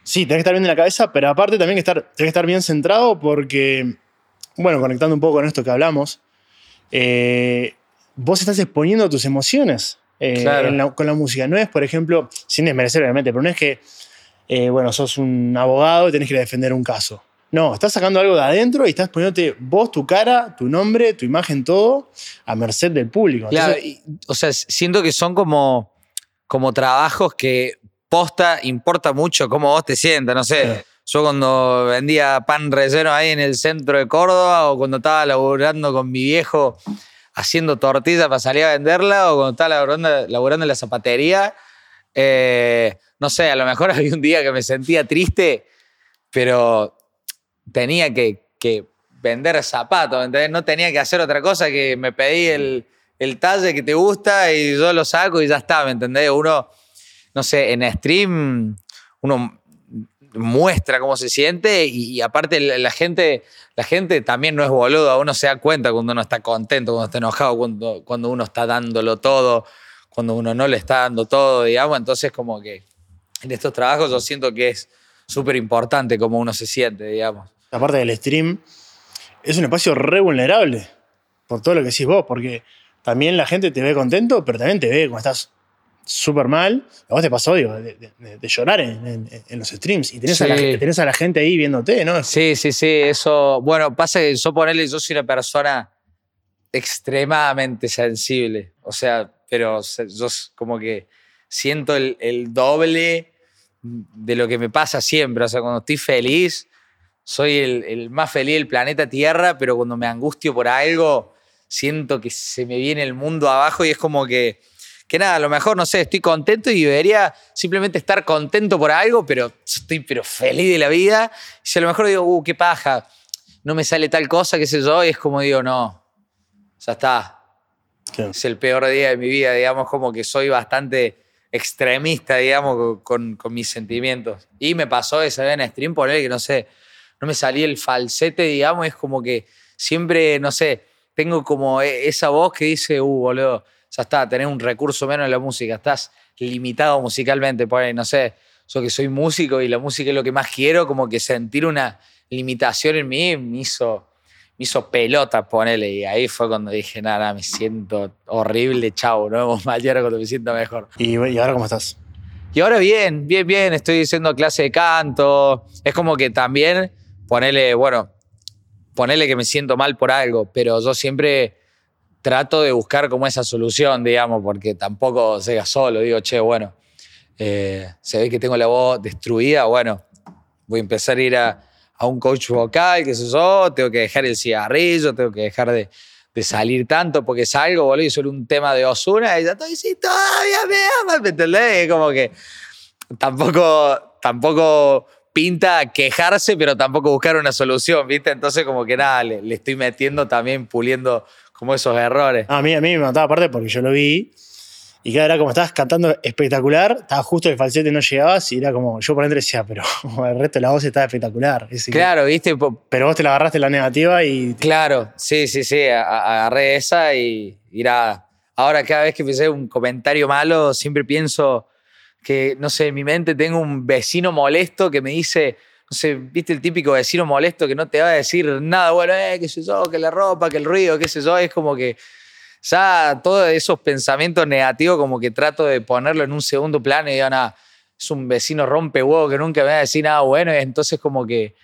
Sí, tenés que estar bien de la cabeza, pero aparte también que estar, tenés que estar bien centrado porque, bueno, conectando un poco con esto que hablamos, eh, vos estás exponiendo tus emociones eh, Claro. en la- con la música. No es, por ejemplo, sin desmerecer obviamente, pero no es que, eh, bueno, sos un abogado y tenés que defender un caso. No, estás sacando algo de adentro y estás poniéndote vos, tu cara, tu nombre, tu imagen, todo a merced del público. Claro, Entonces, y, o sea, siento que son como, como trabajos que posta importa mucho cómo vos te sientas, no sé. Yo cuando vendía pan relleno ahí en el centro de Córdoba o cuando estaba laburando con mi viejo haciendo tortillas para salir a venderla o cuando estaba laburando, laburando en la zapatería, eh, no sé, a lo mejor [laughs] había un día que me sentía triste, pero tenía que, que vender zapatos, ¿entendés? No tenía que hacer otra cosa que me pedí el, el talle que te gusta y yo lo saco y ya está, ¿me entendés? Uno, no sé, en stream uno muestra cómo se siente y, aparte la gente, la gente también no es boludo, uno se da cuenta cuando uno está contento, cuando está enojado, cuando, cuando uno está dándolo todo, cuando uno no le está dando todo, digamos, entonces como que en estos trabajos yo siento que es súper importante cómo uno se siente, digamos. Aparte del stream, es un espacio re vulnerable por todo lo que decís vos, porque también la gente te ve contento, pero también te ve cuando estás súper mal. A vos te pasó, digo, de, llorar en, los streams y tenés, a la, gente ahí viéndote, ¿no? Sí, sí, sí. Eso, bueno, pasa que yo ponerle, yo soy una persona extremadamente sensible. O sea, pero yo como que siento el, doble de lo que me pasa siempre. O sea, cuando estoy feliz, soy el, el más feliz del planeta Tierra, pero cuando me angustio por algo, siento que se me viene el mundo abajo y es como que que nada, a lo mejor, no sé, estoy contento y debería simplemente estar contento por algo, pero estoy pero feliz de la vida. Y si a lo mejor digo, uh, qué paja, no me sale tal cosa, qué sé yo, y es como digo, no, ya está. Es el peor día de mi vida, digamos, como que soy bastante extremista, digamos, con, con mis sentimientos. Y me pasó esa vez en stream poner que, no sé, no me salía el falsete, digamos, es como que siempre, no sé, tengo como e, esa voz que dice, uh, boludo, ya está, tenés un recurso menos en la música, estás limitado musicalmente, por ahí, no sé, yo que soy músico y la música es lo que más quiero, como que sentir una limitación en mí me hizo, me hizo pelota, ponele, y ahí fue cuando dije, nada, me siento horrible, chau, no vemos cuando me siento mejor. ¿Y, ¿Y ahora cómo estás? Y ahora bien, bien, bien, estoy haciendo clase de canto, es como que también, ponele, bueno, ponele que me siento mal por algo, pero yo siempre trato de buscar como esa solución, digamos, porque tampoco sea solo. Digo, che, bueno, eh, se ve que tengo la voz destruida, bueno, voy a empezar a ir a, un coach vocal, qué sé yo, tengo que dejar el cigarrillo, tengo que dejar de, salir tanto porque salgo, boludo, y solo un tema de Osuna y ya todavía me amas, ¿me entendés? Como que tampoco, tampoco pinta quejarse, pero tampoco buscar una solución, ¿viste? Entonces como que nada, le, le estoy metiendo también, puliendo como esos errores. a mí, a mí me mataba aparte porque yo lo vi. Y que era como estabas cantando espectacular, estaba justo el falsete no llegabas y era como, yo por dentro decía, pero [laughs] el resto de la voz está espectacular. claro, viste. Pero vos te la agarraste la negativa y. Claro, sí, sí, sí, agarré esa y, irá. Ahora, cada vez que empecé un comentario malo, siempre pienso que, no sé, en mi mente tengo un vecino molesto que me dice, no sé, viste el típico vecino molesto que no te va a decir nada, bueno, eh, qué sé yo, que la ropa, que el ruido, qué sé yo, es como que ya todos esos pensamientos negativos como que trato de ponerlo en un segundo plano y digo, nada, es un vecino rompe huevo que nunca me va a decir nada bueno, y entonces como que,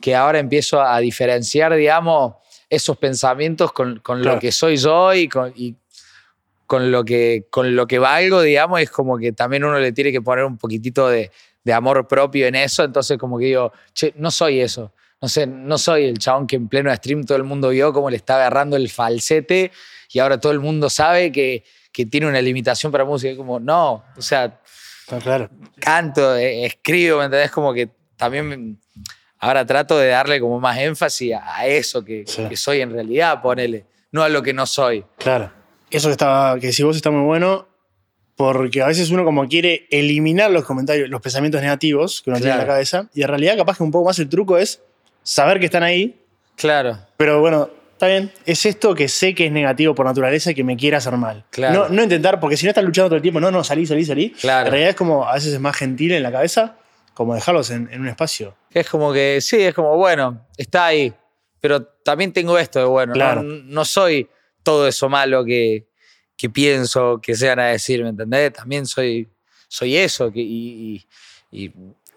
que ahora empiezo a diferenciar, digamos, esos pensamientos con, con lo que soy yo y con, y con, lo que, con lo que valgo, digamos, es como que también uno le tiene que poner un poquitito de, de amor propio en eso, entonces como que digo, che, no soy eso. No sé, no soy el chabón que en pleno stream todo el mundo vio cómo le estaba agarrando el falsete y ahora todo el mundo sabe que, que tiene una limitación para música. Y como, no, o sea, claro. canto, eh, escribo, ¿me entendés? Como que también ahora trato de darle como más énfasis a, eso que, que, soy en realidad, ponele, no a lo que no soy. Claro. Eso que, estaba, que si vos está muy bueno porque a veces uno como quiere eliminar los comentarios, los pensamientos negativos que uno tiene en la cabeza, y en realidad capaz que un poco más el truco es saber que están ahí. Claro. Pero bueno, está bien, es esto que sé que es negativo por naturaleza y que me quiere hacer mal. Claro. No, intentar, porque si no estás luchando todo el tiempo, no, no, salí, salí, salí. Claro. En realidad es como, a veces es más gentil en la cabeza, como dejarlos en, un espacio. Es como que, sí, es como, bueno, está ahí, pero también tengo esto de bueno, claro. no soy todo eso malo que, que pienso que sean a decir, ¿me entendés? También soy, soy eso que, y,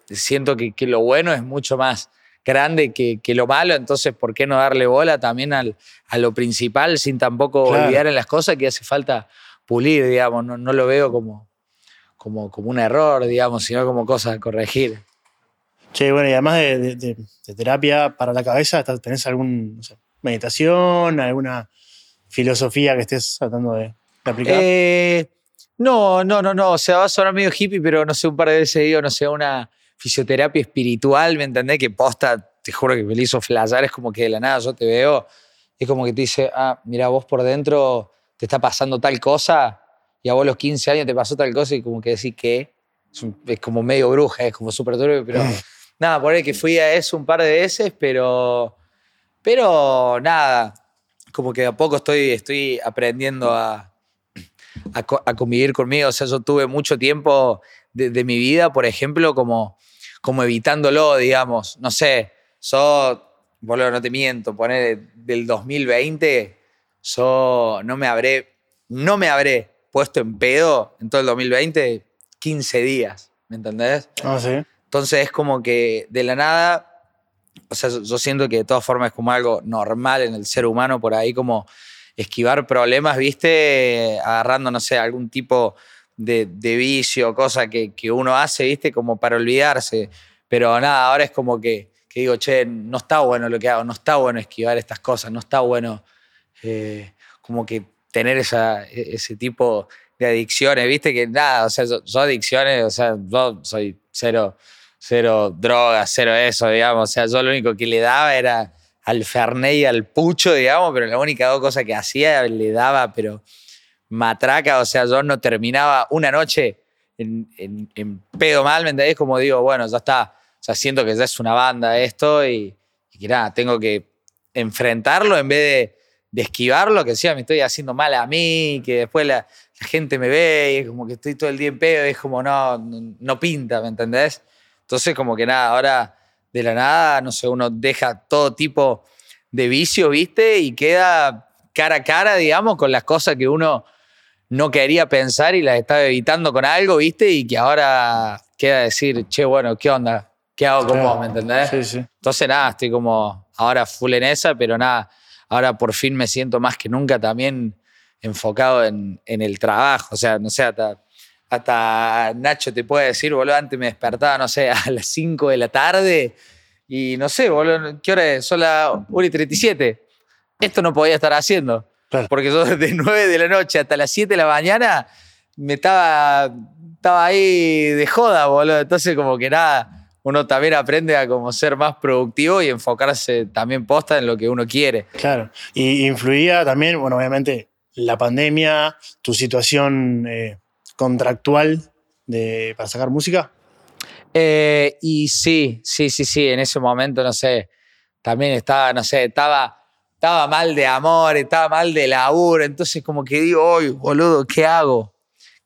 siento que, que, lo bueno es mucho más grande que, que, lo malo, entonces, ¿por qué no darle bola también al, a lo principal sin tampoco olvidar en las cosas que hace falta pulir, digamos? No, no lo veo como, como, como un error, digamos, sino como cosas a corregir. Che, bueno, y además de, de, terapia para la cabeza, ¿tenés alguna meditación, alguna filosofía que estés tratando de, eh, no, no, no, no. O sea, va a sonar medio hippie, pero no sé, un par de veces digo, no sé, una fisioterapia espiritual, ¿me entendés? Que posta, te juro que me lo hizo flashear, es como que de la nada yo te veo, es como que te dice, ah, mira, vos por dentro te está pasando tal cosa y a vos a los 15 años te pasó tal cosa y como que decís que es, como medio bruja, es como súper turbio, pero mm. nada, por ahí que fui a eso un par de veces, pero, pero nada, como que a poco estoy, estoy aprendiendo a, a, convivir conmigo, o sea, yo tuve mucho tiempo de, mi vida, por ejemplo, como, como evitándolo, digamos, no sé, yo, boludo, no te miento, poner del 2020, yo no me habré, no me habré puesto en pedo en todo el 2020 15 días, ¿me entendés? Ah, sí. Entonces es como que de la nada, o sea, yo siento que de todas formas es como algo normal en el ser humano por ahí, como esquivar problemas, ¿viste? Agarrando, no sé, algún tipo de, de vicio, cosa que, que, uno hace, ¿viste? Como para olvidarse. Pero nada, ahora es como que, que, digo, che, no está bueno lo que hago, no está bueno esquivar estas cosas, no está bueno eh, como que tener esa, e, ese tipo de adicciones, viste que nada, o sea, yo, adicciones, o sea, yo soy cero, cero drogas, cero eso, digamos, o sea, yo lo único que le daba era al Fernet y al Pucho, digamos, pero la única dos cosas que hacía le daba, pero matraca, o sea, yo no terminaba una noche en, en, pedo mal, ¿me entendés? Como digo, bueno, ya está, o sea, siento que ya es una banda esto y, y que nada, tengo que enfrentarlo en vez de de esquivarlo, que decía, me estoy haciendo mal a mí, que después la, gente me ve y es como que estoy todo el día en pedo, y es como no, no, pinta, ¿me entendés? Entonces como que nada, ahora de la nada, no sé, uno deja todo tipo de vicio, ¿viste? Y queda cara a cara, digamos, con las cosas que uno no quería pensar y las estaba evitando con algo, ¿viste? Y que ahora queda decir, che, bueno, ¿qué onda? ¿Qué hago con vos? ¿Me entendés? Sí, sí. Entonces nada, estoy como ahora full en esa, pero nada, ahora por fin me siento más que nunca también enfocado en, el trabajo. O sea, no sé, hasta, hasta Nacho te puede decir, boludo, antes me despertaba, no sé, [laughs] a las 5 de la tarde y no sé, boludo, ¿qué hora es? Son las 1 y 37. Esto no podía estar haciendo. Porque yo desde 9 de la noche hasta las 7 de la mañana me estaba, estaba ahí de joda, boludo. Entonces, como que nada uno también aprende a como ser más productivo y enfocarse también posta en lo que uno quiere. Claro. Y influía también, bueno, obviamente, la pandemia, tu situación eh, contractual de, para sacar música. Eh, y sí, sí, sí, sí, en ese momento, no sé, también estaba, no sé, estaba, estaba mal de amor, estaba mal de laburo, entonces como que digo, oye, boludo, ¿qué hago?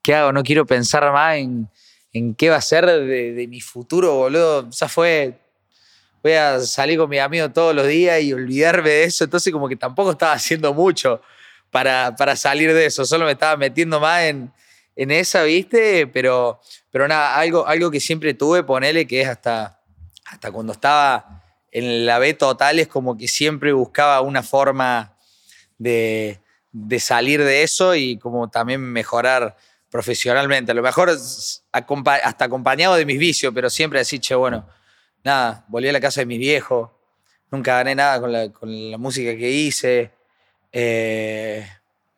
¿Qué hago? No quiero pensar más en en qué va a ser de, mi futuro, boludo. O sea, fue, voy a salir con mi amigo todos los días y olvidarme de eso. Entonces como que tampoco estaba haciendo mucho para, para salir de eso. Solo me estaba metiendo más en, en esa, ¿viste? Pero, pero nada, algo, algo que siempre tuve, ponele, que es hasta, hasta cuando estaba en la B total, es como que siempre buscaba una forma de, de salir de eso y como también mejorar profesionalmente. A lo mejor hasta acompañado de mis vicios, pero siempre así, che, bueno, nada, volví a la casa de mis viejos, nunca gané nada con la, música que hice. Eh,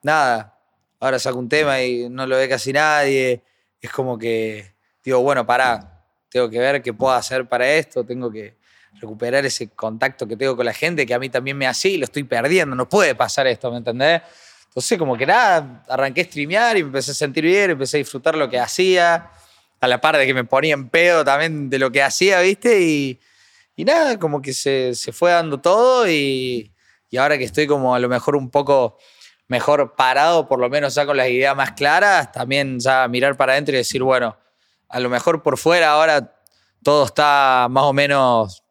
nada, ahora saco un tema y no lo ve casi nadie. Es como que digo, bueno, pará, tengo que ver qué puedo hacer para esto, tengo que recuperar ese contacto que tengo con la gente que a mí también me hace y lo estoy perdiendo, no puede pasar esto, ¿me entendés? Entonces, como que nada, arranqué a streamear y me empecé a sentir bien, empecé a disfrutar lo que hacía, a la par de que me ponía en pedo también de lo que hacía, ¿viste? Y, y nada, como que se, se fue dando todo y, y, ahora que estoy como a lo mejor un poco mejor parado, por lo menos ya con las ideas más claras, también ya mirar para adentro y decir, bueno, a lo mejor por fuera ahora todo está más o menos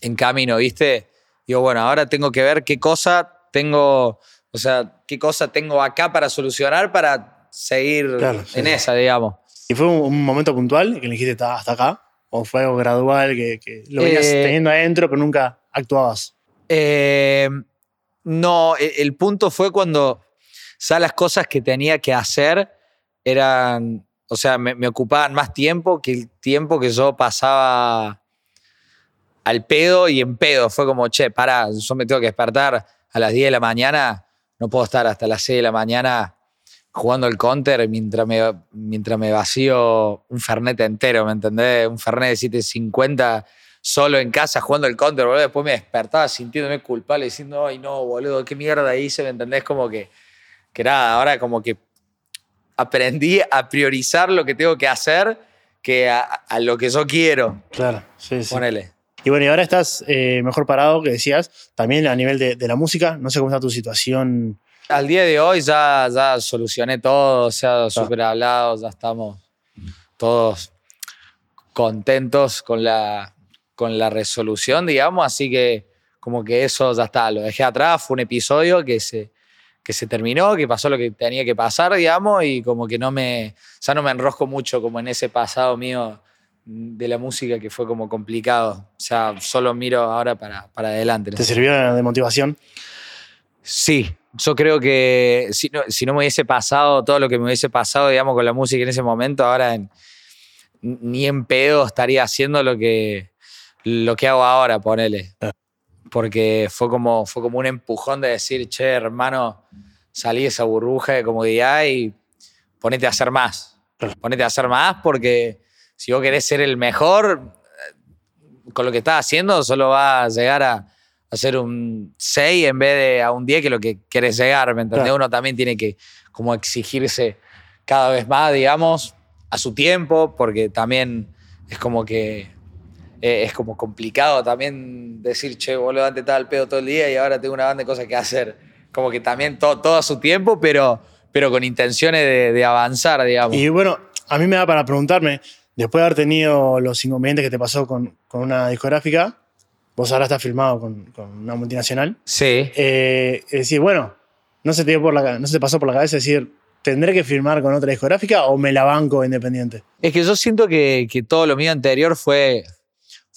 en camino, ¿viste? Digo, bueno, ahora tengo que ver qué cosa tengo o sea, ¿qué cosa tengo acá para solucionar para seguir en esa, digamos? ¿Y fue un, momento puntual que le dijiste hasta acá? ¿O fue algo gradual que, lo venías eh, teniendo adentro pero nunca actuabas? Eh, no, e, el, punto fue cuando ya las cosas que tenía que hacer eran, o sea, me, ocupaban más tiempo que el tiempo que yo pasaba al pedo y en pedo. Fue como, che, para, yo me tengo que despertar a las 10 de la mañana no puedo estar hasta las 6 de la mañana jugando el counter mientras me, mientras me vacío un Fernet entero, ¿me entendés? Un Fernet de 750 solo en casa jugando el counter, boludo. Después me despertaba sintiéndome culpable, diciendo, ay, no, boludo, qué mierda hice, ¿me entendés? Como que, que nada, ahora como que aprendí a priorizar lo que tengo que hacer que a, a lo que yo quiero. Claro, sí, sí. Ponele. Y bueno, y ahora estás eh, mejor parado, que decías, también a nivel de, de la música. No sé cómo está tu situación. Al día de hoy ya, ya solucioné todo, o sea, súper hablado, ya estamos todos contentos con la, con la resolución, digamos, así que como que eso ya está, lo dejé atrás, fue un episodio que se, que se terminó, que pasó lo que tenía que pasar, digamos, y como que no me, ya no me enrosco mucho como en ese pasado mío de la música que fue como complicado, o sea, solo miro ahora para, para adelante. ¿Te sirvió de motivación? Sí, yo creo que si no, si no me hubiese pasado todo lo que me hubiese pasado, digamos, con la música en ese momento, ahora en- ni en pedo estaría haciendo lo que, lo que hago ahora, ponele. Porque fue como, fue como un empujón de decir, che, hermano, salí de esa burbuja de comodidad y ponete a hacer más. Ponete a hacer más porque si vos querés ser el mejor, eh, con lo que estás haciendo solo va a llegar a, a hacer un 6 en vez de a un 10 que es lo que querés llegar, ¿me entendés? Claro. Uno también tiene que como exigirse cada vez más, digamos, a su tiempo, porque también es como que eh, es como complicado también decir, che, boludo, antes estaba al pedo todo el día y ahora tengo una banda de cosas que hacer. Como que también to- todo a su tiempo, pero, pero con intenciones de, de avanzar, digamos. Y bueno, a mí me da para preguntarme, después de haber tenido los inconvenientes que te pasó con, con una discográfica, vos ahora estás filmado con, con una multinacional, Sí. eh, es decir, bueno, no se, te dio por la, no se te pasó por la cabeza decir, ¿tendré que firmar con otra discográfica o me la banco independiente? Es que yo siento que, que todo lo mío anterior fue,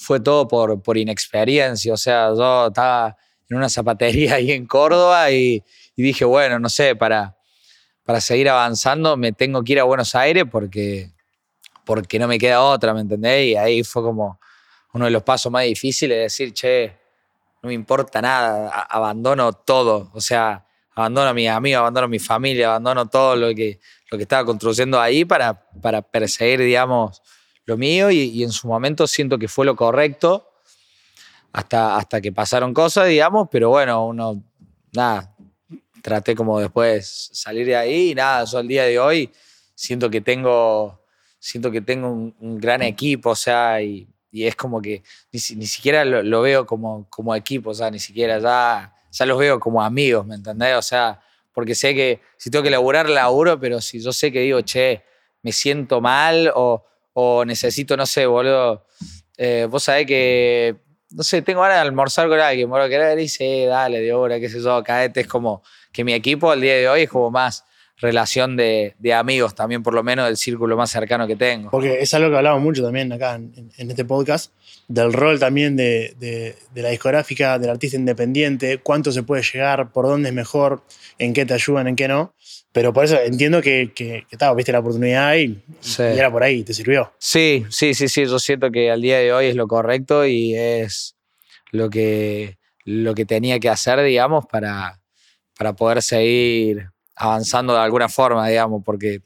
fue todo por, por inexperiencia. O sea, yo estaba en una zapatería ahí en Córdoba y, dije, bueno, no sé, para, para seguir avanzando me tengo que ir a Buenos Aires porque, porque no me queda otra, ¿me entendés? Y ahí fue como uno de los pasos más difíciles de decir, che, no me importa nada, abandono todo. O sea, abandono a mis amigos, abandono a mi familia, abandono todo lo que, lo que estaba construyendo ahí para, para perseguir, digamos, lo mío y, y en su momento siento que fue lo correcto hasta, hasta que pasaron cosas, digamos, pero bueno, uno, nada, traté como después salir de ahí y nada, yo al día de hoy siento que tengo, siento que tengo un, un gran equipo, o sea, y, y es como que ni, ni siquiera lo, lo veo como, como equipo, o sea, ni siquiera ya, ya los veo como amigos, ¿me entendés? O sea, porque sé que si tengo que laburar, laburo, pero si yo sé que digo, che, me siento mal o, o necesito, no sé, boludo, eh, vos sabés que, no sé, tengo ganas de almorzar con alguien, boludo, querés y sí, dale, de obra, qué sé yo, caete, es como que mi equipo al día de hoy es como más relación de, de amigos también, por lo menos del círculo más cercano que tengo. Porque es algo que hablamos mucho también acá en- en este podcast, del rol también de, de- de la discográfica, del artista independiente, cuánto se puede llegar, por dónde es mejor, en qué te ayudan, en qué no. Pero por eso entiendo que, que, que, viste la oportunidad y, Sí. y era por ahí, te sirvió. Sí, sí, sí, sí. Yo siento que al día de hoy es lo correcto y es lo que, lo que tenía que hacer, digamos, para, para poder seguir avanzando de alguna forma, digamos, porque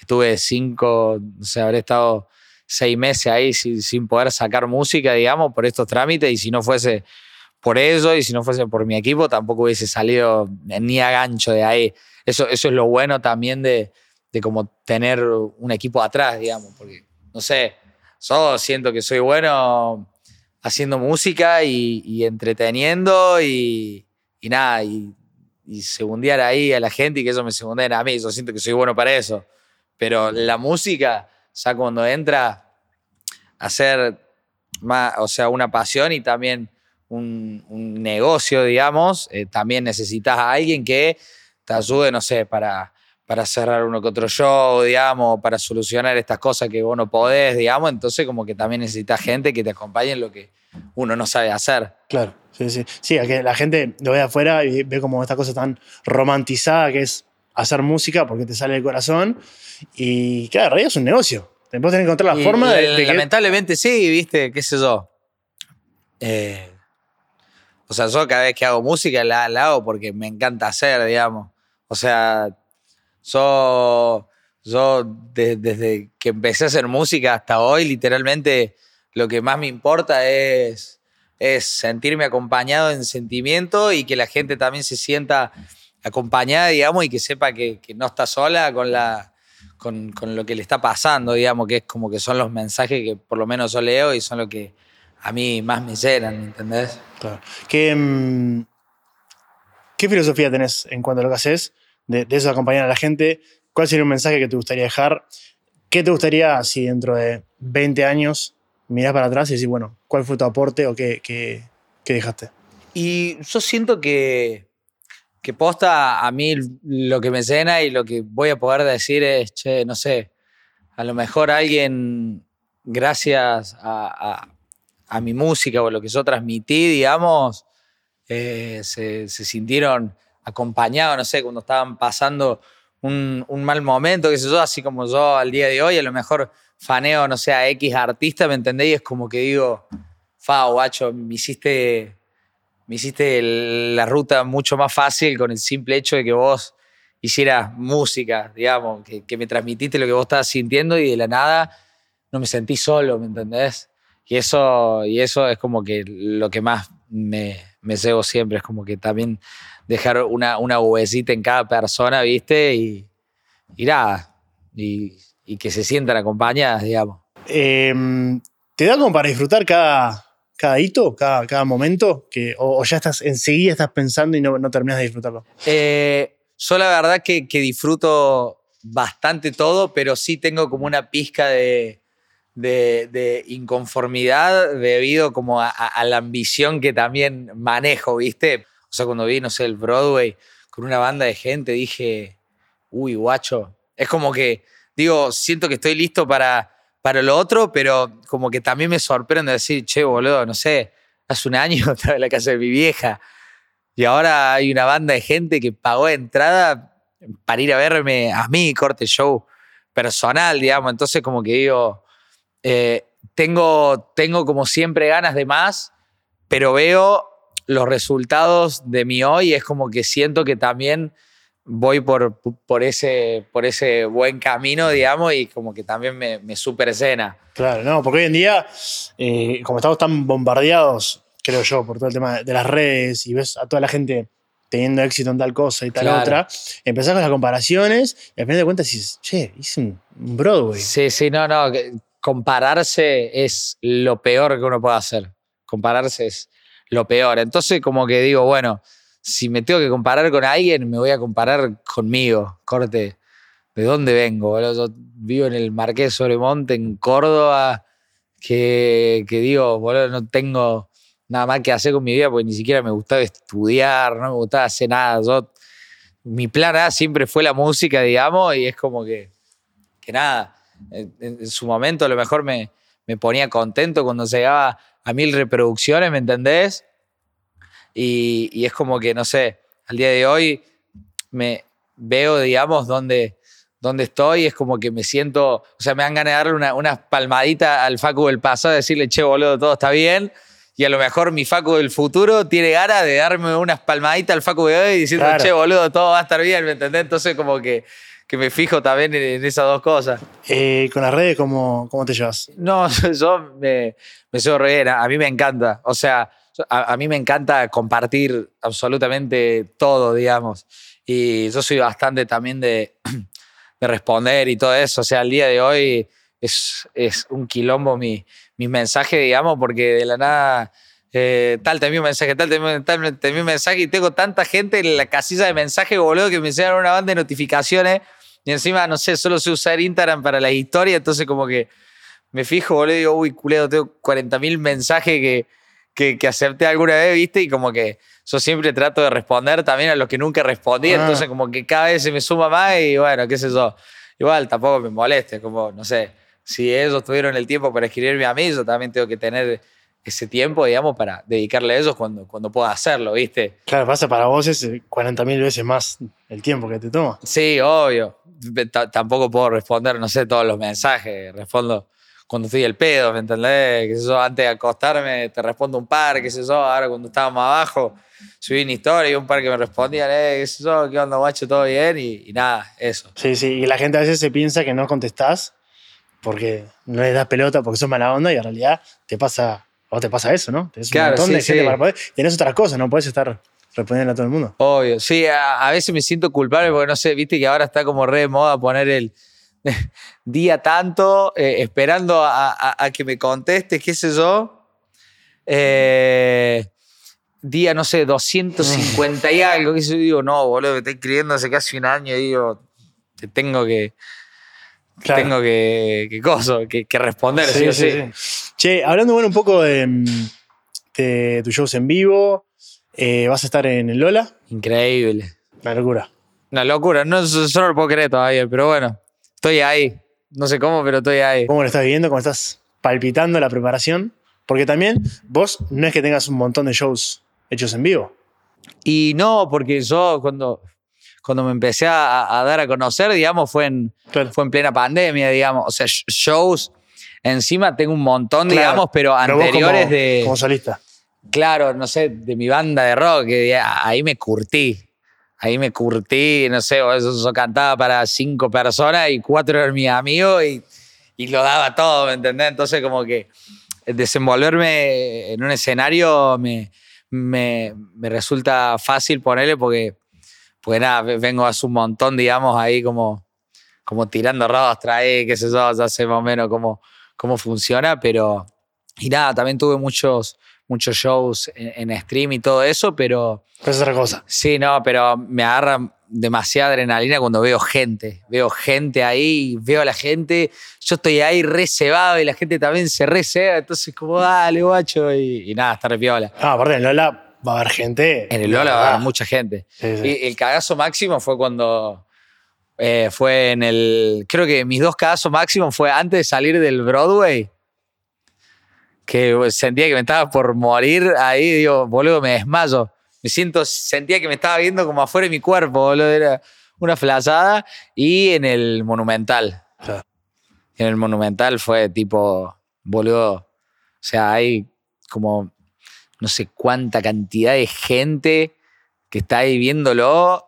estuve cinco, o sea, habré estado seis meses ahí sin, sin poder sacar música, digamos, por estos trámites y si no fuese por eso y si no fuese por mi equipo tampoco hubiese salido ni a gancho de ahí. Eso, eso es lo bueno también de, de como tener un equipo atrás, digamos, porque, no sé, yo siento que soy bueno haciendo música y, entreteniendo y, y nada, y, y ahí a la gente y que ellos me segundeen a mí, yo siento que soy bueno para eso, pero la música, ya cuando entra a ser o sea, una pasión y también un, un negocio, digamos, eh, también necesitas a alguien que te ayude, no sé, para, para cerrar uno que otro show, digamos, para solucionar estas cosas que vos no podés, digamos. Entonces, como que también necesitas gente que te acompañe en lo que uno no sabe hacer. Claro, sí, sí. Sí, a que la gente lo ve de afuera y ve como esta cosa tan romantizada que es hacer música porque te sale del corazón. Y claro, en realidad es un negocio. Después tenés que encontrar la Y- forma y de, de que- Lamentablemente sí, viste, qué sé yo. Eh, o sea, yo cada vez que hago música la, la hago porque me encanta hacer, digamos. O sea, Yo, yo desde que empecé a hacer música hasta hoy, literalmente lo que más me importa es, es sentirme acompañado en sentimiento y que la gente también se sienta acompañada, digamos, y que sepa que, que no está sola con, la, con, con, lo que le está pasando, digamos, que es como que son los mensajes que por lo menos yo leo y son lo que a mí más me llenan, ¿entendés? Claro. ¿Qué, mm, ¿Qué filosofía tenés en cuanto a lo que haces? De, eso acompañar a la gente. ¿Cuál sería un mensaje que te gustaría dejar? ¿Qué te gustaría si dentro de 20 años mirás para atrás y decís, bueno, ¿cuál fue tu aporte o qué, qué, dejaste? Y yo siento que, que posta a mí lo que me llena y lo que voy a poder decir es, che, no sé, a lo mejor alguien, gracias a, a, mi música o lo que yo transmití, digamos, eh, se, sintieron acompañados, no sé, cuando estaban pasando un, mal momento, qué sé yo, así como yo al día de hoy, a lo mejor faneo, no sé, a X artista, ¿me entendéis? Y es como que digo, fa, guacho, me hiciste, me hiciste la ruta mucho más fácil con el simple hecho de que vos hicieras música, digamos, que, me transmitiste lo que vos estabas sintiendo y de la nada no me sentí solo, ¿me entendés? Y eso, y eso es como que lo que más me, me cebo siempre, es como que también dejar una, una en cada persona, ¿viste? Y, y nada, y, y, que se sientan acompañadas, digamos. Eh, ¿Te da como para disfrutar cada, cada hito, cada, cada momento? Que, o, o, ya estás enseguida estás pensando y no, no terminas de disfrutarlo? Eh, yo la verdad que, que disfruto bastante todo, pero sí tengo como una pizca de de, de, inconformidad debido como a, a, la ambición que también manejo, ¿viste? O sea, cuando vi, no sé, el Broadway con una banda de gente, dije, uy, guacho. Es como que, digo, siento que estoy listo para, para lo otro, pero como que también me sorprende decir, che, boludo, no sé, hace un año [laughs] estaba en la casa de mi vieja y ahora hay una banda de gente que pagó entrada para ir a verme a mí, corte show personal, digamos. Entonces, como que digo, eh, tengo, tengo como siempre ganas de más, pero veo los resultados de mi hoy es como que siento que también voy por, por, ese, por ese buen camino, digamos, y como que también me, me super. Claro, no, porque hoy en día, eh, como estamos tan bombardeados, creo yo, por todo el tema de las redes y ves a toda la gente teniendo éxito en tal cosa y tal claro. otra, empezás con las comparaciones y al final de cuentas dices, che, hice un Broadway. Sí, sí, no, no, compararse es lo peor que uno puede hacer. Compararse es lo peor. Entonces, como que digo, bueno, si me tengo que comparar con alguien, me voy a comparar conmigo. Corte, ¿de dónde vengo? Yo vivo en el Marqués Sobremonte, en Córdoba, que, que digo, boludo, no tengo nada más que hacer con mi vida porque ni siquiera me gustaba estudiar, no me gustaba hacer nada. Yo, mi plan A siempre fue la música, digamos, y es como que, que nada en, su momento a lo mejor me, me ponía contento cuando llegaba a mil reproducciones, ¿me entendés? Y, y, es como que, no sé, al día de hoy me veo, digamos, dónde, dónde estoy, es como que me siento, o sea, me dan ganas de darle una, una palmadita al Facu del pasado, decirle, che, boludo, todo está bien. Y a lo mejor mi Facu del futuro tiene ganas de darme unas palmaditas al Facu de hoy diciendo, claro. che, boludo, todo va a estar bien, ¿me entendés? Entonces, como que que me fijo también en, esas dos cosas. Eh, ¿Con las redes cómo, cómo te llevas? No, [laughs] yo me, me soy re a mí me encanta. O sea, a, a, mí me encanta compartir absolutamente todo, digamos. Y yo soy bastante también de, [clears throat] de responder y todo eso. O sea, al día de hoy es, es un quilombo mi, mi mensaje, digamos, porque de la nada... Eh, tal, te envío un mensaje, tal, te envío, tal, te envío un mensaje y tengo tanta gente en la casilla de mensaje, boludo, que me enseñan una banda de notificaciones y encima, no sé, solo sé usar Instagram para la historia, entonces como que me fijo, boludo, y digo, uy, culero, tengo 40.000 mensajes que, que, que, acepté alguna vez, ¿viste? Y como que yo siempre trato de responder también a los que nunca respondí, ah. entonces como que cada vez se me suma más y bueno, qué sé yo. Igual tampoco me moleste, como, no sé, si ellos tuvieron el tiempo para escribirme a mí, yo también tengo que tener ese tiempo, digamos, para dedicarle a ellos cuando, cuando pueda hacerlo, ¿viste? Claro, pasa para vos es 40.000 veces más el tiempo que te toma. Sí, obvio. T tampoco puedo responder, no sé, todos los mensajes. Respondo cuando estoy el pedo, ¿me entendés? Que eso, antes de acostarme te respondo un par, qué sé yo, ahora cuando estábamos abajo subí una historia y un par que me respondían, eh, qué sé yo, qué onda, guacho, todo bien, y, y nada, eso. Sí, sí, y la gente a veces se piensa que no contestás porque no le das pelota porque sos mala onda y en realidad te pasa, o te pasa eso, ¿no? Tenés Claro, un montón sí, de gente sí. para poder. Tenés otras cosas, no puedes estar respondiendo a todo el mundo. Obvio, sí, a, a veces me siento culpable porque no sé, viste que ahora está como re de moda poner el [laughs] día tanto, eh, esperando a, a- a que me contestes, qué sé yo. Eh, día, no sé, 250 y algo, que yo digo, no, boludo, me está escribiendo hace casi un año y digo, te tengo que, Claro. tengo que, que coso, que, que responder, sí, o sí. Che, hablando bueno un poco de, de tus shows en vivo, eh, vas a estar en Lola, Increíble. una locura. Una locura, no, yo no lo puedo creer todavía, pero bueno, estoy ahí. No sé cómo, pero estoy ahí. ¿Cómo lo estás viviendo? ¿Cómo estás palpitando la preparación? Porque también vos no es que tengas un montón de shows hechos en vivo. Y no, porque yo cuando, cuando me empecé a, a dar a conocer, digamos, fue en, Claro. fue en plena pandemia, digamos. O sea, sh- shows encima tengo un montón, Claro, digamos, pero Pero anteriores como, de, como solista. claro, no sé, de mi banda de rock, que ahí me curtí. Ahí me curtí, no sé, eso, cantaba para cinco personas y cuatro eran mis amigos y, y lo daba todo, ¿me entendés? Entonces como que desenvolverme en un escenario me, me, me resulta fácil ponerle porque, porque nada, ve- vengo hace un montón, digamos, ahí como, como tirando rostras ahí, qué sé yo, ya sé más o menos cómo, cómo funciona, pero... Y nada, también tuve muchos, muchos shows en, en stream y todo eso, pero... Es otra cosa. Sí, no, pero me agarra demasiada adrenalina cuando veo gente. Veo gente ahí, veo a la gente. Yo estoy ahí re cebado y la gente también se re ceba. Entonces, como, dale, guacho. Y, y nada, está re piola. Ah, aparte Lola va a haber gente. En el Lola va a haber mucha gente. Sí, sí. Y el cagazo máximo fue cuando. eh, fue en el. Creo que mis dos cagazos máximos fue antes de salir del Broadway. Que sentía que me estaba por morir ahí. Digo, boludo, me desmayo. Me siento. Sentía que me estaba viendo como afuera de mi cuerpo, boludo. Era una flasada. Y en el Monumental. En el Monumental fue tipo. Boludo. O sea, hay como. No sé cuánta cantidad de gente que está ahí viéndolo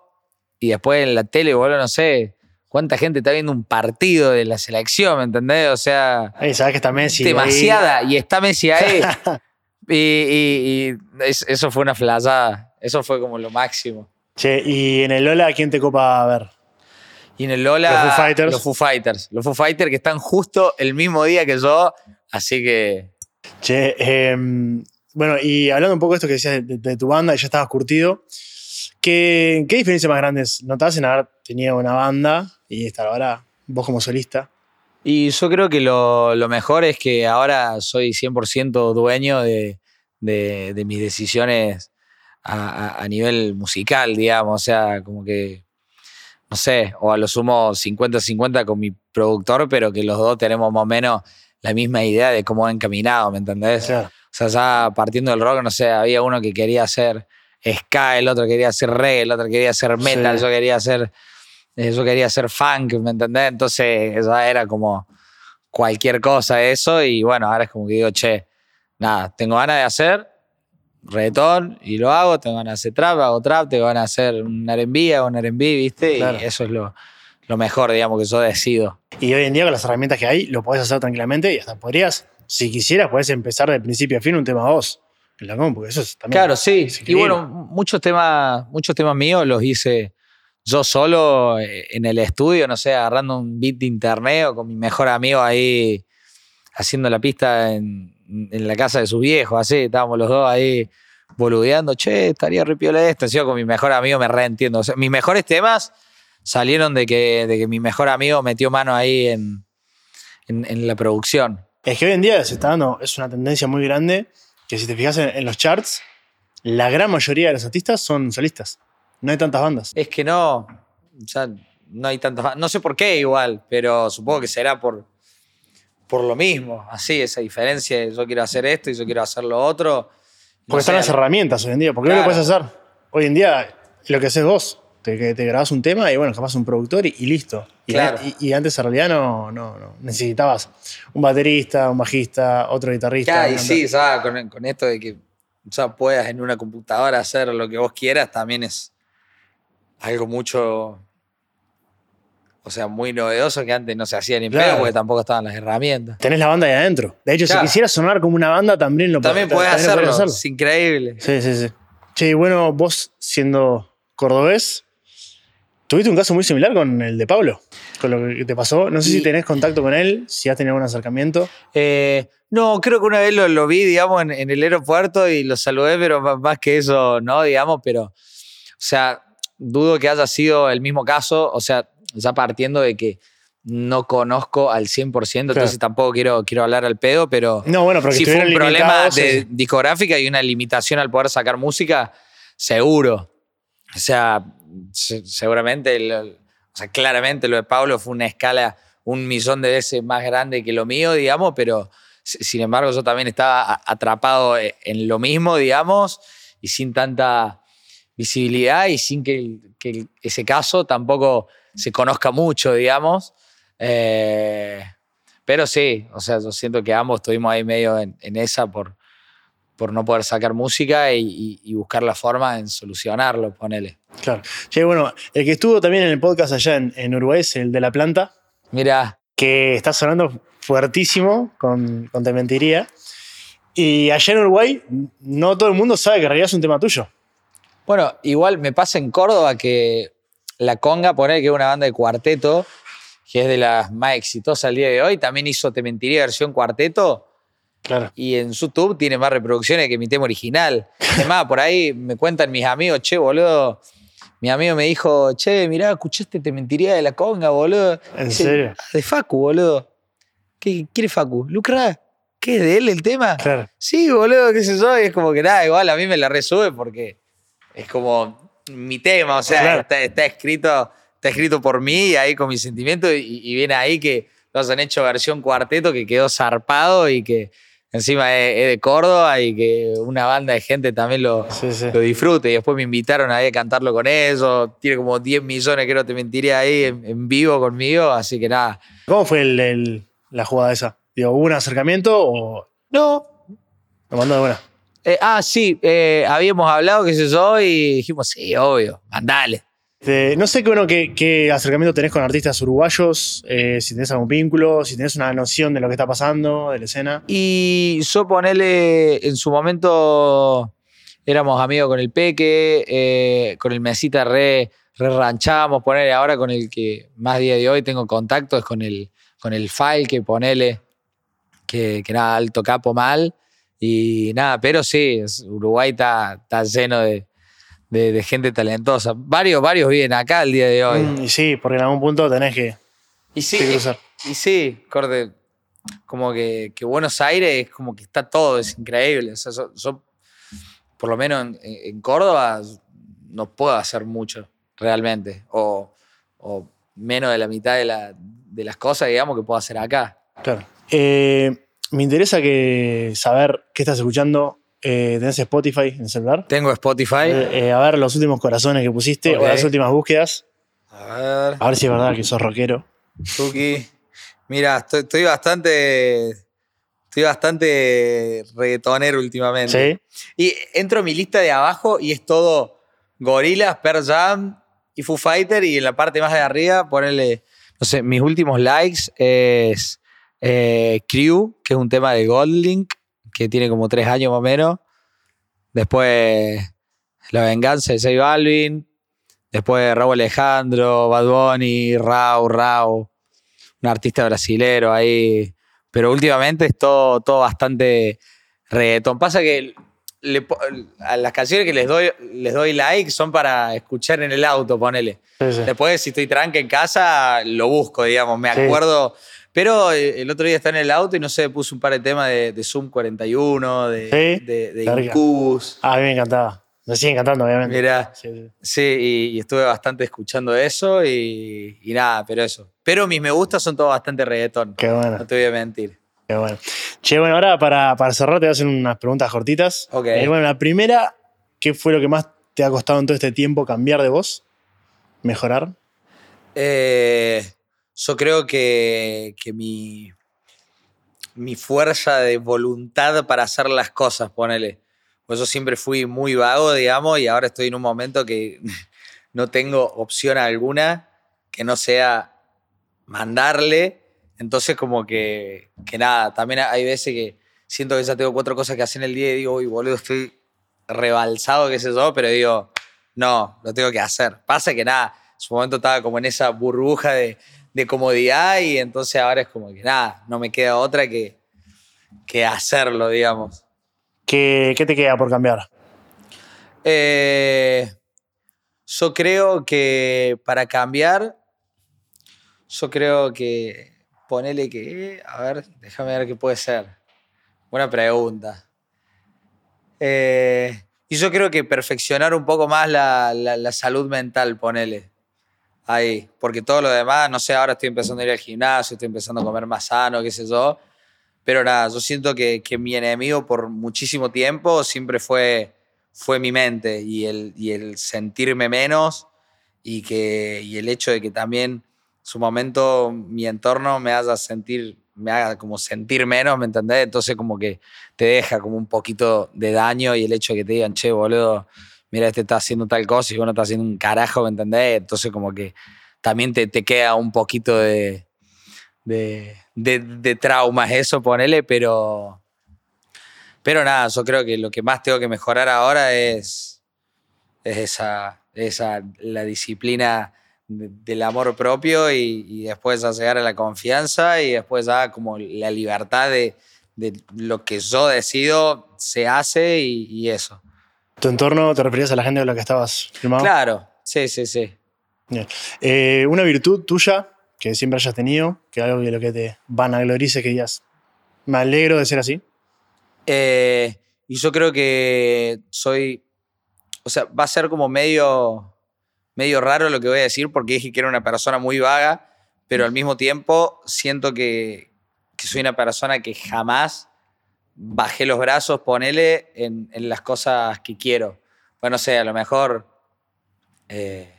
y después en la tele, boludo, no sé cuánta gente está viendo un partido de la selección, ¿me entendés? O sea, sabes que está Messi. ahí. demasiada. Y está Messi ahí. [laughs] y y- y es- eso fue una flasada. Eso fue como lo máximo. Che, y en el Lola, ¿quién te copa a ver? Y en el Lola. Los Foo Fighters. Los Foo Fighters. Los Foo Fighters que están justo el mismo día que yo. Así que. Che, em, bueno, y hablando un poco de esto que decías de, de tu banda, y ya estabas curtido, ¿qué, qué diferencia más grandes notás en haber tenido una banda y estar ahora vos como solista? Y yo creo que lo, lo mejor es que ahora soy 100% dueño de, de- de mis decisiones a, a- a nivel musical, digamos. O sea, como que, no sé, o a lo sumo 50-50 con mi productor, pero que los dos tenemos más o menos la misma idea de cómo va encaminado, ¿me entendés? Claro. O sea, ya partiendo del rock, no sé, había uno que quería hacer ska, el otro quería hacer reggae, el otro quería hacer metal, Sí. yo quería hacer eh, yo quería hacer funk, ¿me entendés? Entonces ya era como cualquier cosa eso y bueno, ahora es como que digo, che, nada, tengo ganas de hacer reggaetón y lo hago, tengo ganas de hacer trap, hago trap, tengo ganas de hacer un R&B, hago un R&B, ¿viste? Claro. Y eso es lo, lo mejor, digamos, que yo decido. Y hoy en día con las herramientas que hay, lo podés hacer tranquilamente y hasta podrías, si quisieras, podés empezar de principio a fin un tema vos en la compu, eso es también. Claro, sí. Y bueno, muchos temas, muchos temas míos los hice yo solo eh, en el estudio, no sé, agarrando un beat de internet o con mi mejor amigo ahí haciendo la pista en, en la casa de sus viejos, así, estábamos los dos ahí boludeando, che, estaría re piola esto, encima con mi mejor amigo me reentiendo. O sea, mis mejores temas salieron de que, de que mi mejor amigo metió mano ahí en, en, en la producción. Es que hoy en día se está dando, es una tendencia muy grande que si te fijas en, en los charts, la gran mayoría de los artistas son solistas. No hay tantas bandas. Es que no, o sea, no hay tantas, no sé por qué igual, pero supongo que será por, por lo mismo, así, esa diferencia de yo quiero hacer esto y yo quiero hacer lo otro. No Porque están las herramientas hoy en día. Porque no lo Claro. puedes hacer. Hoy en día lo que haces vos, Te, te grabas un tema y bueno, capaz un productor y, y listo. Y, Claro. y- y antes en realidad no, no, no. Necesitabas un baterista, un bajista, otro guitarrista. Claro, y sí, ¿sabes? Con, con esto de que sea, puedas en una computadora hacer lo que vos quieras, también es algo mucho, o sea, muy novedoso que antes no se hacía ni Claro. pedo porque tampoco estaban las herramientas. Tenés la banda ahí adentro. De hecho, Claro. si quisieras sonar como una banda, también lo También podés- hacerlo, es increíble. Sí, sí, sí. Che, bueno, vos siendo cordobés, tuviste un caso muy similar con el de Pablo, con lo que te pasó. No sé si tenés contacto con él, si has tenido algún acercamiento. Eh, no, creo que una vez lo, lo vi, digamos, en, en el aeropuerto y lo saludé, pero más, que eso, no, digamos, pero, o sea, dudo que haya sido el mismo caso, o sea, ya partiendo de que no conozco al 100%, entonces tampoco quiero, quiero hablar al pedo, pero No, bueno, si fue un problema de sí. discográfica y una limitación al poder sacar música, seguro. O sea, se- seguramente, o sea, claramente lo de Pablo fue una escala un millón de veces más grande que lo mío, digamos, pero si- sin embargo yo también estaba atrapado e- en lo mismo, digamos, y sin tanta visibilidad y sin que, ese caso tampoco se conozca mucho, digamos. Eh, pero sí, o sea, yo siento que ambos estuvimos ahí medio en esa por, por no poder sacar música y, buscar la forma en solucionarlo, ponele. Claro. Che, bueno, el que estuvo también en el podcast allá en, en Uruguay es el de La Planta, Mira, que está sonando fuertísimo con, con Te Mentiría. Y allá en Uruguay, no todo el mundo sabe que en realidad es un tema tuyo. bueno, igual me pasa en Córdoba que La Conga, poner que es una banda de cuarteto, que es de las más exitosas al día de hoy, también hizo Te Mentiría versión cuarteto. Claro. y en YouTube tiene más reproducciones que mi tema original. [laughs] Además, por ahí me cuentan mis amigos, che, boludo. Mi amigo me dijo, che, mirá, escuchaste Te Mentiría de la Conga, boludo. ¿En Dice, serio? "Ah, De Facu, boludo. ¿Qué quiere Facu? ¿Lucra? ¿Qué es de él el tema? Claro. Sí, boludo, qué sé yo. Y es como que nada, igual a mí me la resube porque es como mi tema, o sea, Claro. está, está escrito, está escrito por mí y ahí con mis sentimientos y, y viene ahí que los han hecho versión cuarteto que quedó zarpado y que encima es, de Córdoba y que una banda de gente también lo, Sí, sí. lo disfrute. Y después me invitaron ahí a cantarlo con ellos. Tiene como 10 millones, creo, te mentiría ahí en, en vivo conmigo. Así que nada. ¿Cómo fue el- el- la jugada esa? Digo, ¿Hubo un acercamiento o No, lo mandó de buena? Eh, ah, sí, eh, habíamos hablado, qué sé yo, y dijimos, sí, obvio, mandale. Este, no sé qué, bueno, qué, acercamiento tenés con artistas uruguayos, eh, si tenés algún vínculo, si tenés una noción de lo que está pasando, de la escena. Y yo ponele, en su momento éramos amigos con el Peque, eh, con el Mesita re, re ranchamos, ponele ahora con el que más día de hoy tengo contacto es con el, con el File que ponele, que, que nada, alto capo mal. Y nada, pero sí, Uruguay está lleno de, de- de gente talentosa. Varios, varios viven acá el día de hoy. Mm, y sí, porque en algún punto tenés que, Y sí, que cruzar. y sí, corte, como que, que Buenos Aires es como que está todo, es increíble. O sea, yo, yo, por lo menos en, en Córdoba, no puedo hacer mucho, realmente. O, o menos de la mitad de, la- de las cosas, digamos, que puedo hacer acá. Claro. Eh, me interesa que saber qué estás escuchando. Eh, ¿Tenés Spotify en el celular? Tengo Spotify. Eh, eh, a ver los últimos corazones que pusiste o las últimas búsquedas. A ver, A ver si es verdad que sos rockero. Tuki. Mira, estoy, estoy bastante. Estoy bastante reggaetonero últimamente. ¿Sí? Y entro a mi lista de abajo y es todo Gorilas, Pearl Jam y Foo Fighter. Y en la parte más de arriba, ponerle, no sé, mis últimos likes es eh, Crew, que es un tema de Goldlink, que tiene como tres años más o menos. Después La Venganza de J Balvin. Después Raúl Alejandro, Bad Bunny, Rau, Rau. Un artista brasilero ahí. Pero últimamente es todo, todo bastante reggaetón. Pasa que le a las canciones que les doy, les doy like son para escuchar en el auto, ponele. Sí, sí. Después, si estoy tranca en casa, lo busco, digamos, me Sí. Pero eh, el otro día estaba en el auto y no sé, puse un par de temas de, de Zoom 41, de, Sí, de. Incubus. Ah, a mí me encantaba. Me sigue encantando, obviamente. Mira, Sí, sí. sí, y, y estuve bastante escuchando eso y, y nada, pero eso. Pero mis me gustas son todos bastante reggaetón. Qué bueno. No te voy a mentir. Qué bueno. Che, bueno, ahora para, para cerrar te voy a hacer unas preguntas cortitas. Ok. Eh, bueno, la primera, ¿qué fue lo que más te ha costado en todo este tiempo cambiar de voz? mejorar? Eh, yo creo que, que mi, mi fuerza de voluntad para hacer las cosas, ponele. Pues yo siempre fui muy vago, digamos, y ahora estoy en un momento que [laughs] no tengo opción alguna que no sea mandarle. Entonces, como que, que nada, también hay veces que siento que ya tengo cuatro cosas que hacer en el día y digo, uy, boludo, estoy rebalsado, qué sé yo, pero digo, no, lo tengo que hacer. Pasa que nada, en su momento estaba como en esa burbuja de, de comodidad y entonces ahora es como que nada, no me queda otra que, que hacerlo, digamos. ¿Qué, ¿Qué, te queda por cambiar? Eh, yo creo que para cambiar, yo creo que ponele que, a ver, déjame ver qué puede ser. Buena pregunta. Eh, y yo creo que perfeccionar un poco más la, la, la, salud mental, ponele. Ahí. Porque todo lo demás, no sé, ahora estoy empezando a ir al gimnasio, estoy empezando a comer más sano, qué sé yo. Pero nada, yo siento que, que mi enemigo por muchísimo tiempo siempre fue, fue mi mente y el, y el sentirme menos y, que, y el hecho de que también su momento mi entorno me haga sentir me haga como sentir menos, ¿me entendés? Entonces como que te deja como un poquito de daño y el hecho de que te digan, che, boludo, mira, este está haciendo tal cosa y vos no estás haciendo un carajo, ¿me entendés? Entonces como que también te, te queda un poquito de, de, de, de traumas eso, ponele, pero... Pero nada, yo creo que lo que más tengo que mejorar ahora es, es esa, esa, la disciplina del amor propio y, y, después a llegar a la confianza y después a como la libertad de, de lo que yo decido se hace y, y, eso. ¿Tu entorno te referías a la gente de la que estabas filmando? Claro, sí, sí, sí. Bien. Eh, una virtud tuya que siempre hayas tenido, que algo de lo que te vanaglorice que digas, me alegro de ser así. Eh, y yo creo que soy, o sea, va a ser como medio medio raro lo que voy a decir porque dije que era una persona muy vaga, pero al mismo tiempo siento que, que soy una persona que jamás bajé los brazos, ponele en, las cosas que quiero. Bueno, no sé, a lo mejor, eh,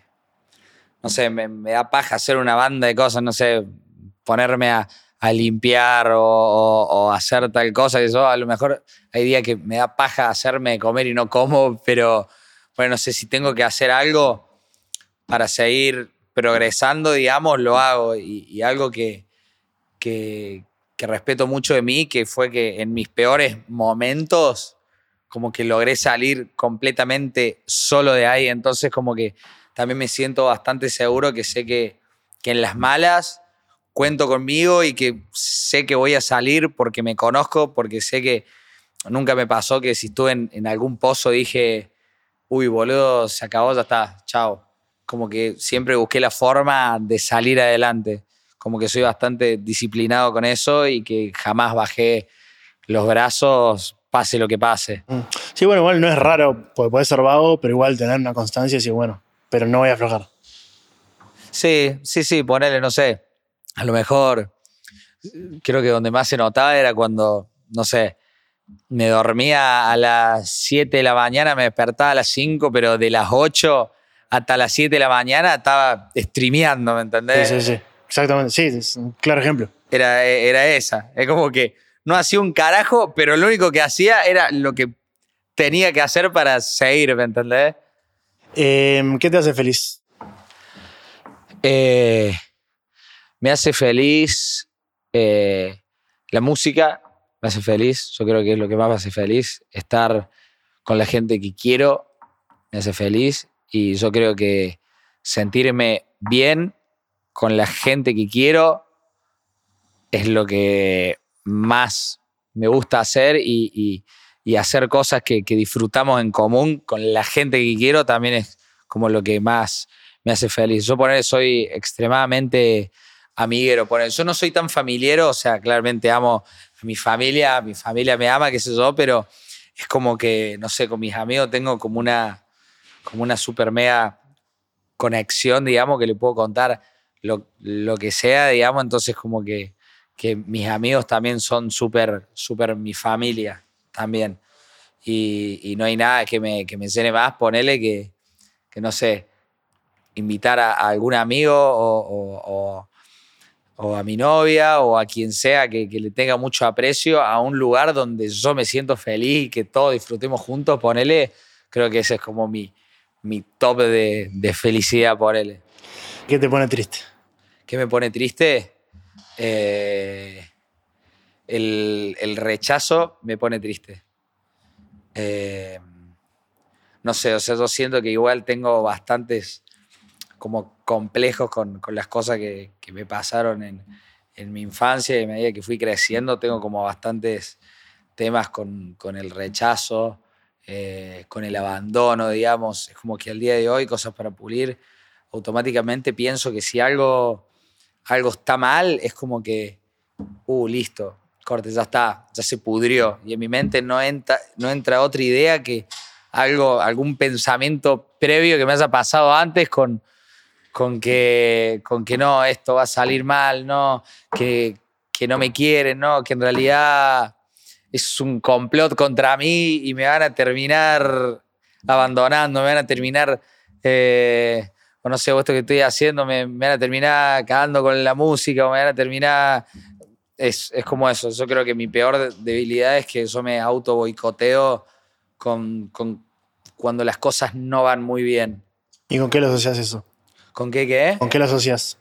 no sé, me, da paja hacer una banda de cosas, no sé, ponerme a, limpiar o, hacer tal cosa, que eso a lo mejor hay días que me da paja hacerme comer y no como, pero bueno, no sé si tengo que hacer algo para seguir progresando, digamos, lo hago. Y, y algo que, que, que, respeto mucho de mí, que fue que en mis peores momentos, como que logré salir completamente solo de ahí. Entonces, como que también me siento bastante seguro que sé que, que en las malas cuento conmigo y que sé que voy a salir porque me conozco, porque sé que nunca me pasó que si estuve en, en algún pozo dije, uy, boludo, se acabó, ya está, chao como que siempre busqué la forma de salir adelante. Como que soy bastante disciplinado con eso y que jamás bajé los brazos, pase lo que pase. Sí, bueno, igual no es raro, porque puede ser vago, pero igual tener una constancia y decir, bueno, pero no voy a aflojar. Sí, sí, sí, ponele, no sé. A lo mejor, creo que donde más se notaba era cuando, no sé, me dormía a las 7 de la mañana, me despertaba a las 5, pero de las 8 hasta las 7 de la mañana estaba streameando, ¿me entendés? Sí, sí, sí. Exactamente, sí, es un claro ejemplo. Era, era esa. Es como que no hacía un carajo, pero lo único que hacía era lo que tenía que hacer para seguir, ¿me entendés? Eh, ¿Qué te hace feliz? Eh, me hace feliz eh, la música, me hace feliz, yo creo que es lo que más me hace feliz, estar con la gente que quiero, me hace feliz y yo creo que sentirme bien con la gente que quiero es lo que más me gusta hacer y, hacer cosas que, disfrutamos en común con la gente que quiero también es como lo que más me hace feliz. Yo poner soy extremadamente amiguero, poner yo no soy tan familiero, o sea, claramente amo a mi familia, mi familia me ama, qué sé yo, pero es como que, no sé, con mis amigos tengo como una como una super mega conexión, digamos, que le puedo contar lo, lo que sea, digamos, entonces como que, que mis amigos también son súper, súper mi familia también. Y, no hay nada que me, que me llene más, ponele que, que no sé, invitar a, algún amigo o, a mi novia o a quien sea que, le tenga mucho aprecio a un lugar donde yo me siento feliz y que todos disfrutemos juntos, ponele, creo que ese es como mi, mi top de, de felicidad, ponele. ¿Qué te pone triste? ¿Qué me pone triste? Eh, el, rechazo me pone triste. Eh, no sé, o sea, yo siento que igual tengo bastantes como complejos con, las cosas que, me pasaron en, mi infancia y a medida que fui creciendo tengo como bastantes temas con, el rechazo, eh, con el abandono, digamos. Es como que al día de hoy, cosas para pulir, automáticamente pienso que si algo, algo está mal, es como que, uh, listo, corte, ya está, ya se pudrió. Y en mi mente no entra, no entra otra idea que algo, algún pensamiento previo que me haya pasado antes con, con, que, con que no, esto va a salir mal, no, que, que no me quieren, no, que en realidad es un complot contra mí y me van a terminar abandonando, me van a terminar, eh, o no sé, esto que estoy haciendo, me, me, van a terminar cagando con la música, o me van a terminar es, como eso. Yo creo que mi peor debilidad es que yo me auto boicoteo con, cuando las cosas no van muy bien. ¿Y con qué lo asocias eso? ¿Con qué qué? ¿Con qué lo asocias?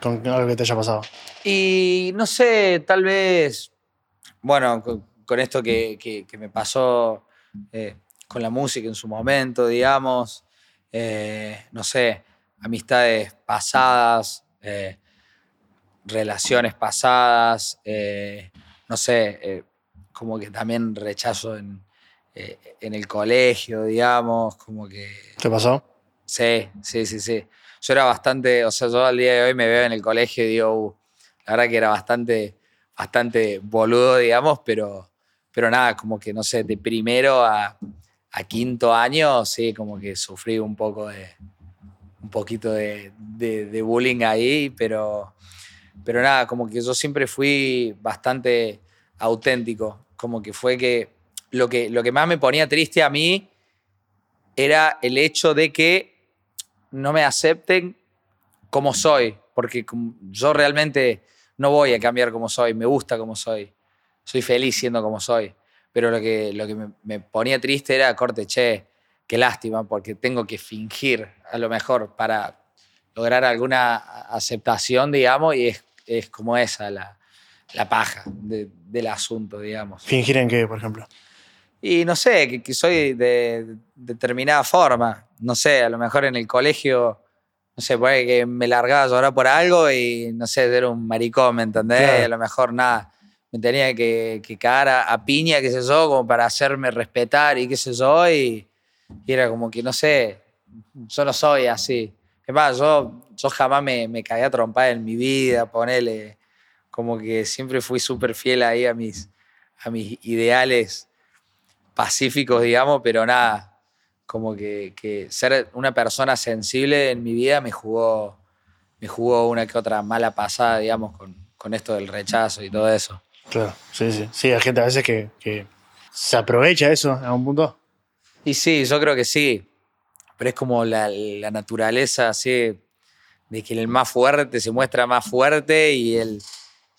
¿Con algo que te haya pasado? Y no sé, tal vez, bueno, con, esto que, me pasó eh, con la música en su momento, digamos, eh, no sé, amistades pasadas. Eh, relaciones pasadas, eh, no sé, como que también rechazo en, en, el colegio, digamos, como que... ¿Qué pasó? Sí, sí, sí, sí. Yo era bastante, o sea, yo al día de hoy me veo en el colegio y digo, uh, la verdad que era bastante, bastante boludo, digamos, pero, pero nada, como que, no sé, de primero a, a quinto año, sí, como que sufrí un poco de, un poquito de, bullying ahí, pero pero nada, como que yo siempre fui bastante auténtico, como que fue que lo que, lo que más me ponía triste a mí era el hecho de que no me acepten como soy, porque yo realmente no voy a cambiar como soy, me gusta como soy, soy feliz siendo como soy, pero lo que, lo que me, me ponía triste era, corte, che, qué lástima, porque tengo que fingir a lo mejor para lograr alguna aceptación, digamos, y es es como esa la, paja del asunto, digamos. ¿Fingir en qué, por ejemplo? Y no sé, que, soy de, determinada forma. No sé, a lo mejor en el colegio, no sé, puede que me largaba a llorar por algo y no sé, era un maricón, ¿me entendés? A lo mejor nada. Me tenía que, que cagar a, piña, qué sé yo, como para hacerme respetar y qué sé yo. Y, era como que, no sé, yo no soy así. Es más, yo yo jamás me, me cagué a en mi vida, ponele, como que siempre fui súper fiel ahí a mis, a mis ideales pacíficos, digamos, pero nada, como que, que, ser una persona sensible en mi vida me jugó, me jugó una que otra mala pasada, digamos, con, con esto del rechazo y todo eso. Claro, sí, sí. Sí, hay gente a veces que, que se aprovecha eso a un punto. Y sí, yo creo que sí, pero es como la, la naturaleza así de que el más fuerte se muestra más fuerte y el,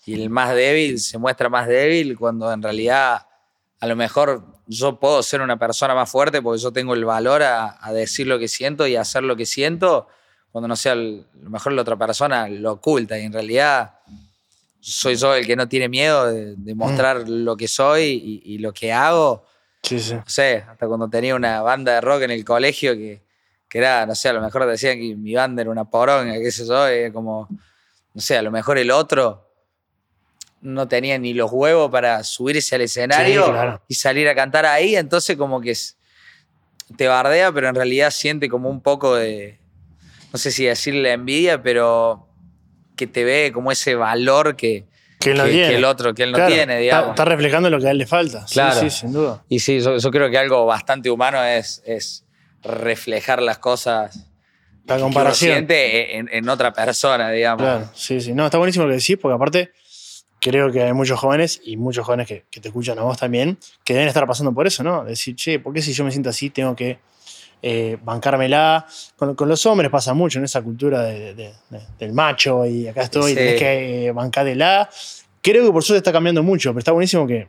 y el más débil se muestra más débil, cuando en realidad a lo mejor yo puedo ser una persona más fuerte porque yo tengo el valor a, decir lo que siento y a hacer lo que siento, cuando no sea, a lo mejor la otra persona lo oculta y en realidad soy yo el que no tiene miedo de, mostrar mm. lo que soy y, lo que hago. Sí, sí. No sé, hasta cuando tenía una banda de rock en el colegio que que era, no sé, a lo mejor decían que mi banda era una poronga, qué sé yo, como, no sé, a lo mejor el otro no tenía ni los huevos para subirse al escenario y salir a cantar ahí, entonces como que te bardea, pero en realidad siente como un poco de, no sé si decirle envidia, pero que te ve como ese valor que, que, el otro, que él no tiene, digamos. Está, reflejando lo que a él le falta. Claro. Sí, sin duda. Y sí, yo, creo que algo bastante humano es, es reflejar las cosas la comparación. Que en, en, otra persona, digamos. Claro, sí, sí. No, está buenísimo lo que decís, porque aparte creo que hay muchos jóvenes y muchos jóvenes que, te escuchan a vos también, que deben estar pasando por eso, ¿no? Decir, che, ¿por qué si yo me siento así tengo que eh, bancármela. Con, con los hombres pasa mucho en esa cultura de- de- de- del macho y acá estoy, Sí. tenés que eh, bancártela. Creo que por suerte está cambiando mucho, pero está buenísimo que,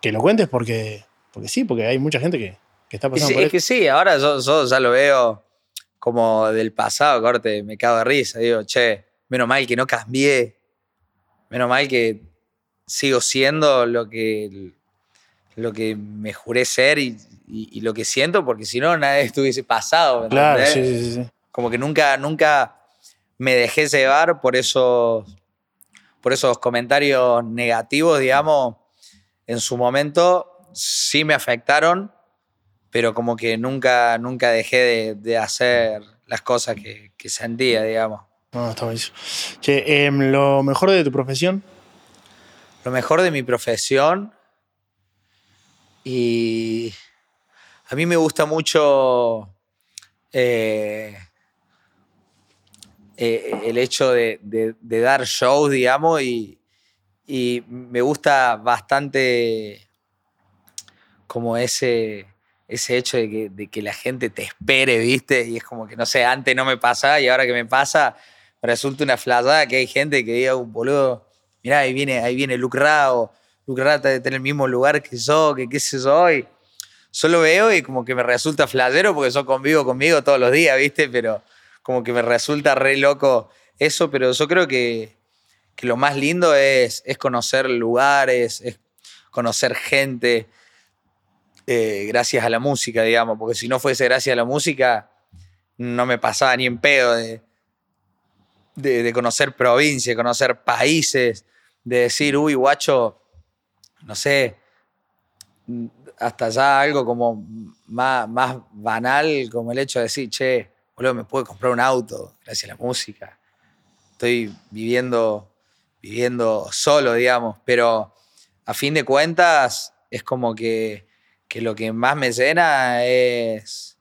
que lo cuentes porque, porque sí, porque hay mucha gente que, que está pasando sí, por es que sí, ahora yo, yo ya lo veo como del pasado, corte, me cago de risa. Digo, che, menos mal que no cambié. Menos mal que sigo siendo lo que, lo que me juré ser y, y- y lo que siento, porque si no, nada [laughs] hubiese pasado. ¿me Claro, sí, sí, sí. Como que nunca, nunca me dejé llevar por esos, por esos comentarios negativos, digamos. En su momento sí me afectaron, pero como que nunca, nunca dejé de, de hacer las cosas que, que sentía, digamos. No, está buenísimo. Che, em, lo mejor de tu profesión. Lo mejor de mi profesión y a mí me gusta mucho eh, eh, el hecho de, dar shows, digamos, y, y me gusta bastante como ese, ese hecho de que, la gente te espere, ¿viste? Y es como que, no sé, antes no me pasaba y ahora que me pasa, resulta una flayada que hay gente que diga, un boludo, mirá, ahí viene, ahí viene Luke Rao, Luke Rao está en el mismo lugar que yo, que qué sé yo, y solo veo y como que me resulta flayero porque yo convivo conmigo todos los días, ¿viste? Pero como que me resulta re loco eso, pero yo creo que, que lo más lindo es, es conocer lugares, es conocer gente, eh, gracias a la música, digamos, porque si no fuese gracias a la música, no me pasaba ni en pedo de, de, de conocer provincias, conocer países, de decir, uy, guacho, no sé, hasta ya algo como más, más banal, como el hecho de decir, che, boludo, me puedo comprar un auto gracias a la música. Estoy viviendo, viviendo solo, digamos, pero a fin de cuentas es como que, que lo que más me llena es,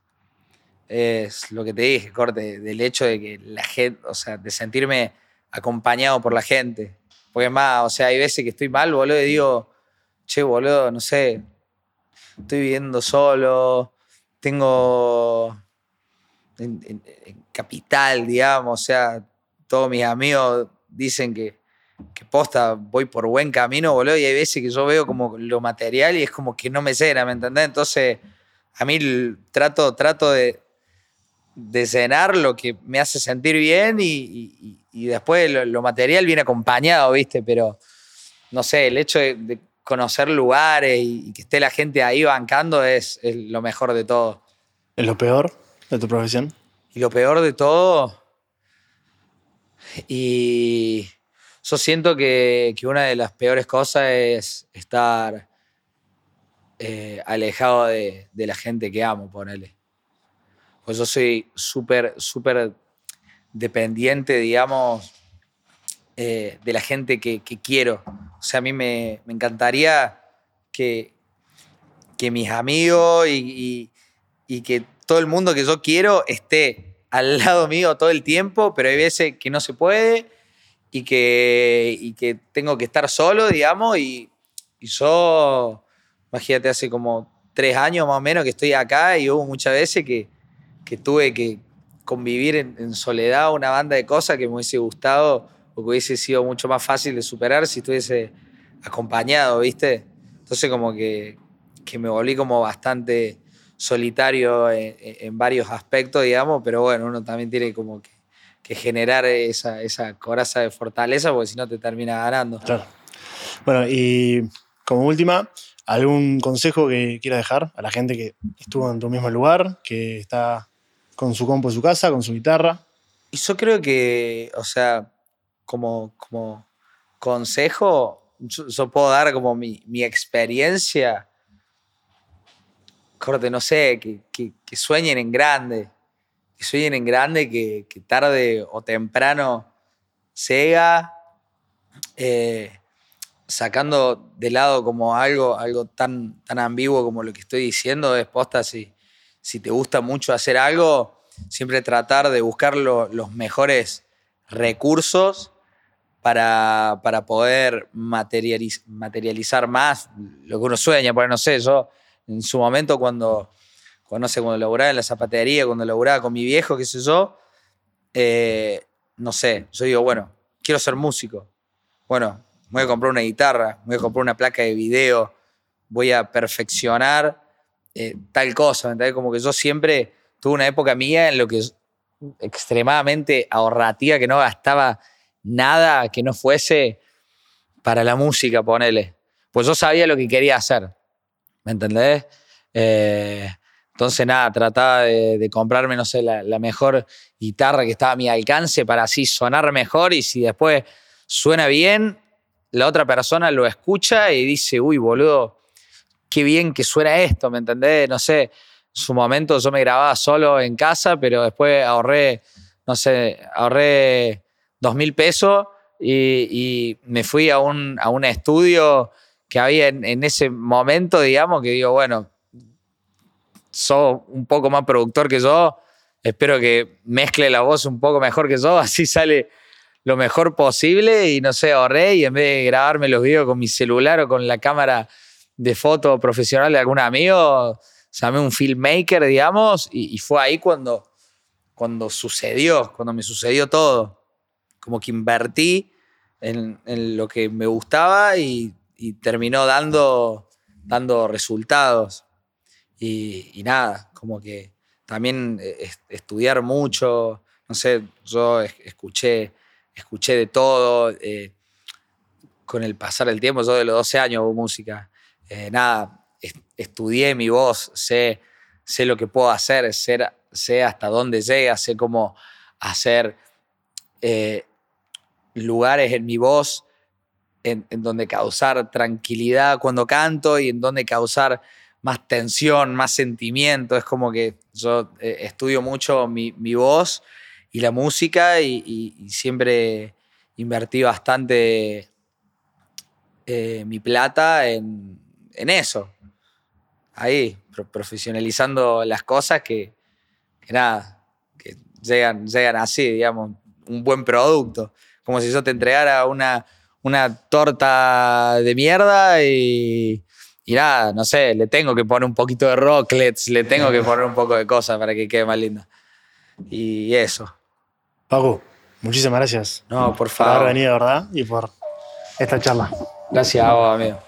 es lo que te dije, corte, del hecho de que la gente, o sea, de sentirme acompañado por la gente. Porque es más, o sea, hay veces que estoy mal, boludo, y digo, che, boludo, no sé, estoy viviendo solo, tengo en, capital, digamos, o sea, todos mis amigos dicen que, que posta, voy por buen camino, boludo, y hay veces que yo veo como lo material y es como que no me llena, ¿me entendés? Entonces, a mí trato, trato de, cenar lo que me hace sentir bien y, y- después lo, material viene acompañado, ¿viste? Pero, no sé, el hecho de conocer lugares y, y que esté la gente ahí bancando es, es lo mejor de todo. ¿Es lo peor de tu profesión? Y lo peor de todo, y yo siento que, que una de las peores cosas es estar eh, alejado de, de la gente que amo, ponele. Pues yo soy súper, súper dependiente, digamos, eh, de la gente que, quiero. O sea, a mí me, encantaría que, que mis amigos y, y- que todo el mundo que yo quiero esté al [laughs] lado mío todo el tiempo, pero hay veces que no se puede y que, y que tengo que estar solo, digamos, y, y yo, imagínate, hace como tres años más o menos que estoy acá y hubo muchas veces que, que tuve que convivir en, en soledad una banda de cosas que me hubiese gustado hubiese sido mucho más fácil de superar si estuviese acompañado, ¿viste? Entonces como que, que me volví como bastante solitario en, en varios aspectos, digamos, pero bueno, uno también tiene como que, que generar esa, esa coraza de fortaleza porque si no te termina ganando. Claro. Bueno, y como última, ¿algún consejo que quieras dejar a la gente que estuvo en tu mismo lugar, que está con su compo en su casa, con su guitarra? Y yo creo que, o sea, como, como consejo, yo, puedo dar como mi, mi experiencia. Corte, no sé, que, que- sueñen en grande. Que sueñen en grande, que, que tarde o temprano llega, eh, sacando de lado como algo, algo tan, tan ambiguo como lo que estoy diciendo, es posta si, si te gusta mucho hacer algo, siempre tratar de buscar lo- los mejores recursos para, para poder materializ- materializar más lo que uno sueña. Porque no sé, yo en su momento cuando, cuando, no cuando laburaba en la zapatería, cuando laburaba con mi viejo, qué sé yo, eh, no sé, yo digo, bueno, quiero ser músico. Bueno, voy a comprar una guitarra, voy a comprar una placa de video, voy a perfeccionar eh, tal cosa, ¿entendés? Como que yo siempre tuve una época mía en lo que es extremadamente ahorrativa, que no gastaba nada que no fuese para la música, ponele. Pues yo sabía lo que quería hacer, ¿me entendés? Eh, entonces, nada, trataba de, comprarme, no sé, la, mejor guitarra que estaba a mi alcance para así sonar mejor y si después suena bien, la otra persona lo escucha y dice, uy, boludo, qué bien que suena esto, ¿me entendés? No sé, en su momento yo me grababa solo en casa, pero después ahorré, no sé, ahorré dos mil pesos y, me fui a un, a un estudio que había en, ese momento, digamos, que digo, bueno, sos un poco más productor que yo, espero que mezcle la voz un poco mejor que yo, [laughs] así sale lo mejor posible y no sé, ahorré y en vez de grabarme los videos con mi celular o con la cámara de foto profesional de algún amigo, llamé un filmmaker, digamos, y, fue ahí cuando, cuando sucedió, cuando me sucedió todo. Como que invertí en, lo que me gustaba y, terminó dando, dando resultados. Y, nada, como que también eh, estudiar mucho, no sé, yo escuché, escuché de todo. Eh, con el pasar del tiempo, yo de los 12 años hago música. Eh, nada, estudié mi voz, sé, sé lo que puedo hacer, sé, hasta dónde llega, sé cómo hacer lugares en mi voz en, donde causar tranquilidad cuando canto y en donde causar más tensión, más sentimiento. Es como que yo eh, estudio mucho mi, voz y la música y, siempre invertí bastante mi plata en, en eso. Ahí, profesionalizando las cosas que, nada, que llegan, llegan así, digamos, un buen producto. Como si yo te entregara una, una torta de mierda y, y nada, no sé, le tengo que poner un poquito de rocklets, le tengo que poner un poco de cosas para que quede más linda. Y eso. Paco, muchísimas gracias. No, por favor. Por haber venido, ¿verdad? Y por esta charla. Gracias a vos, amigo.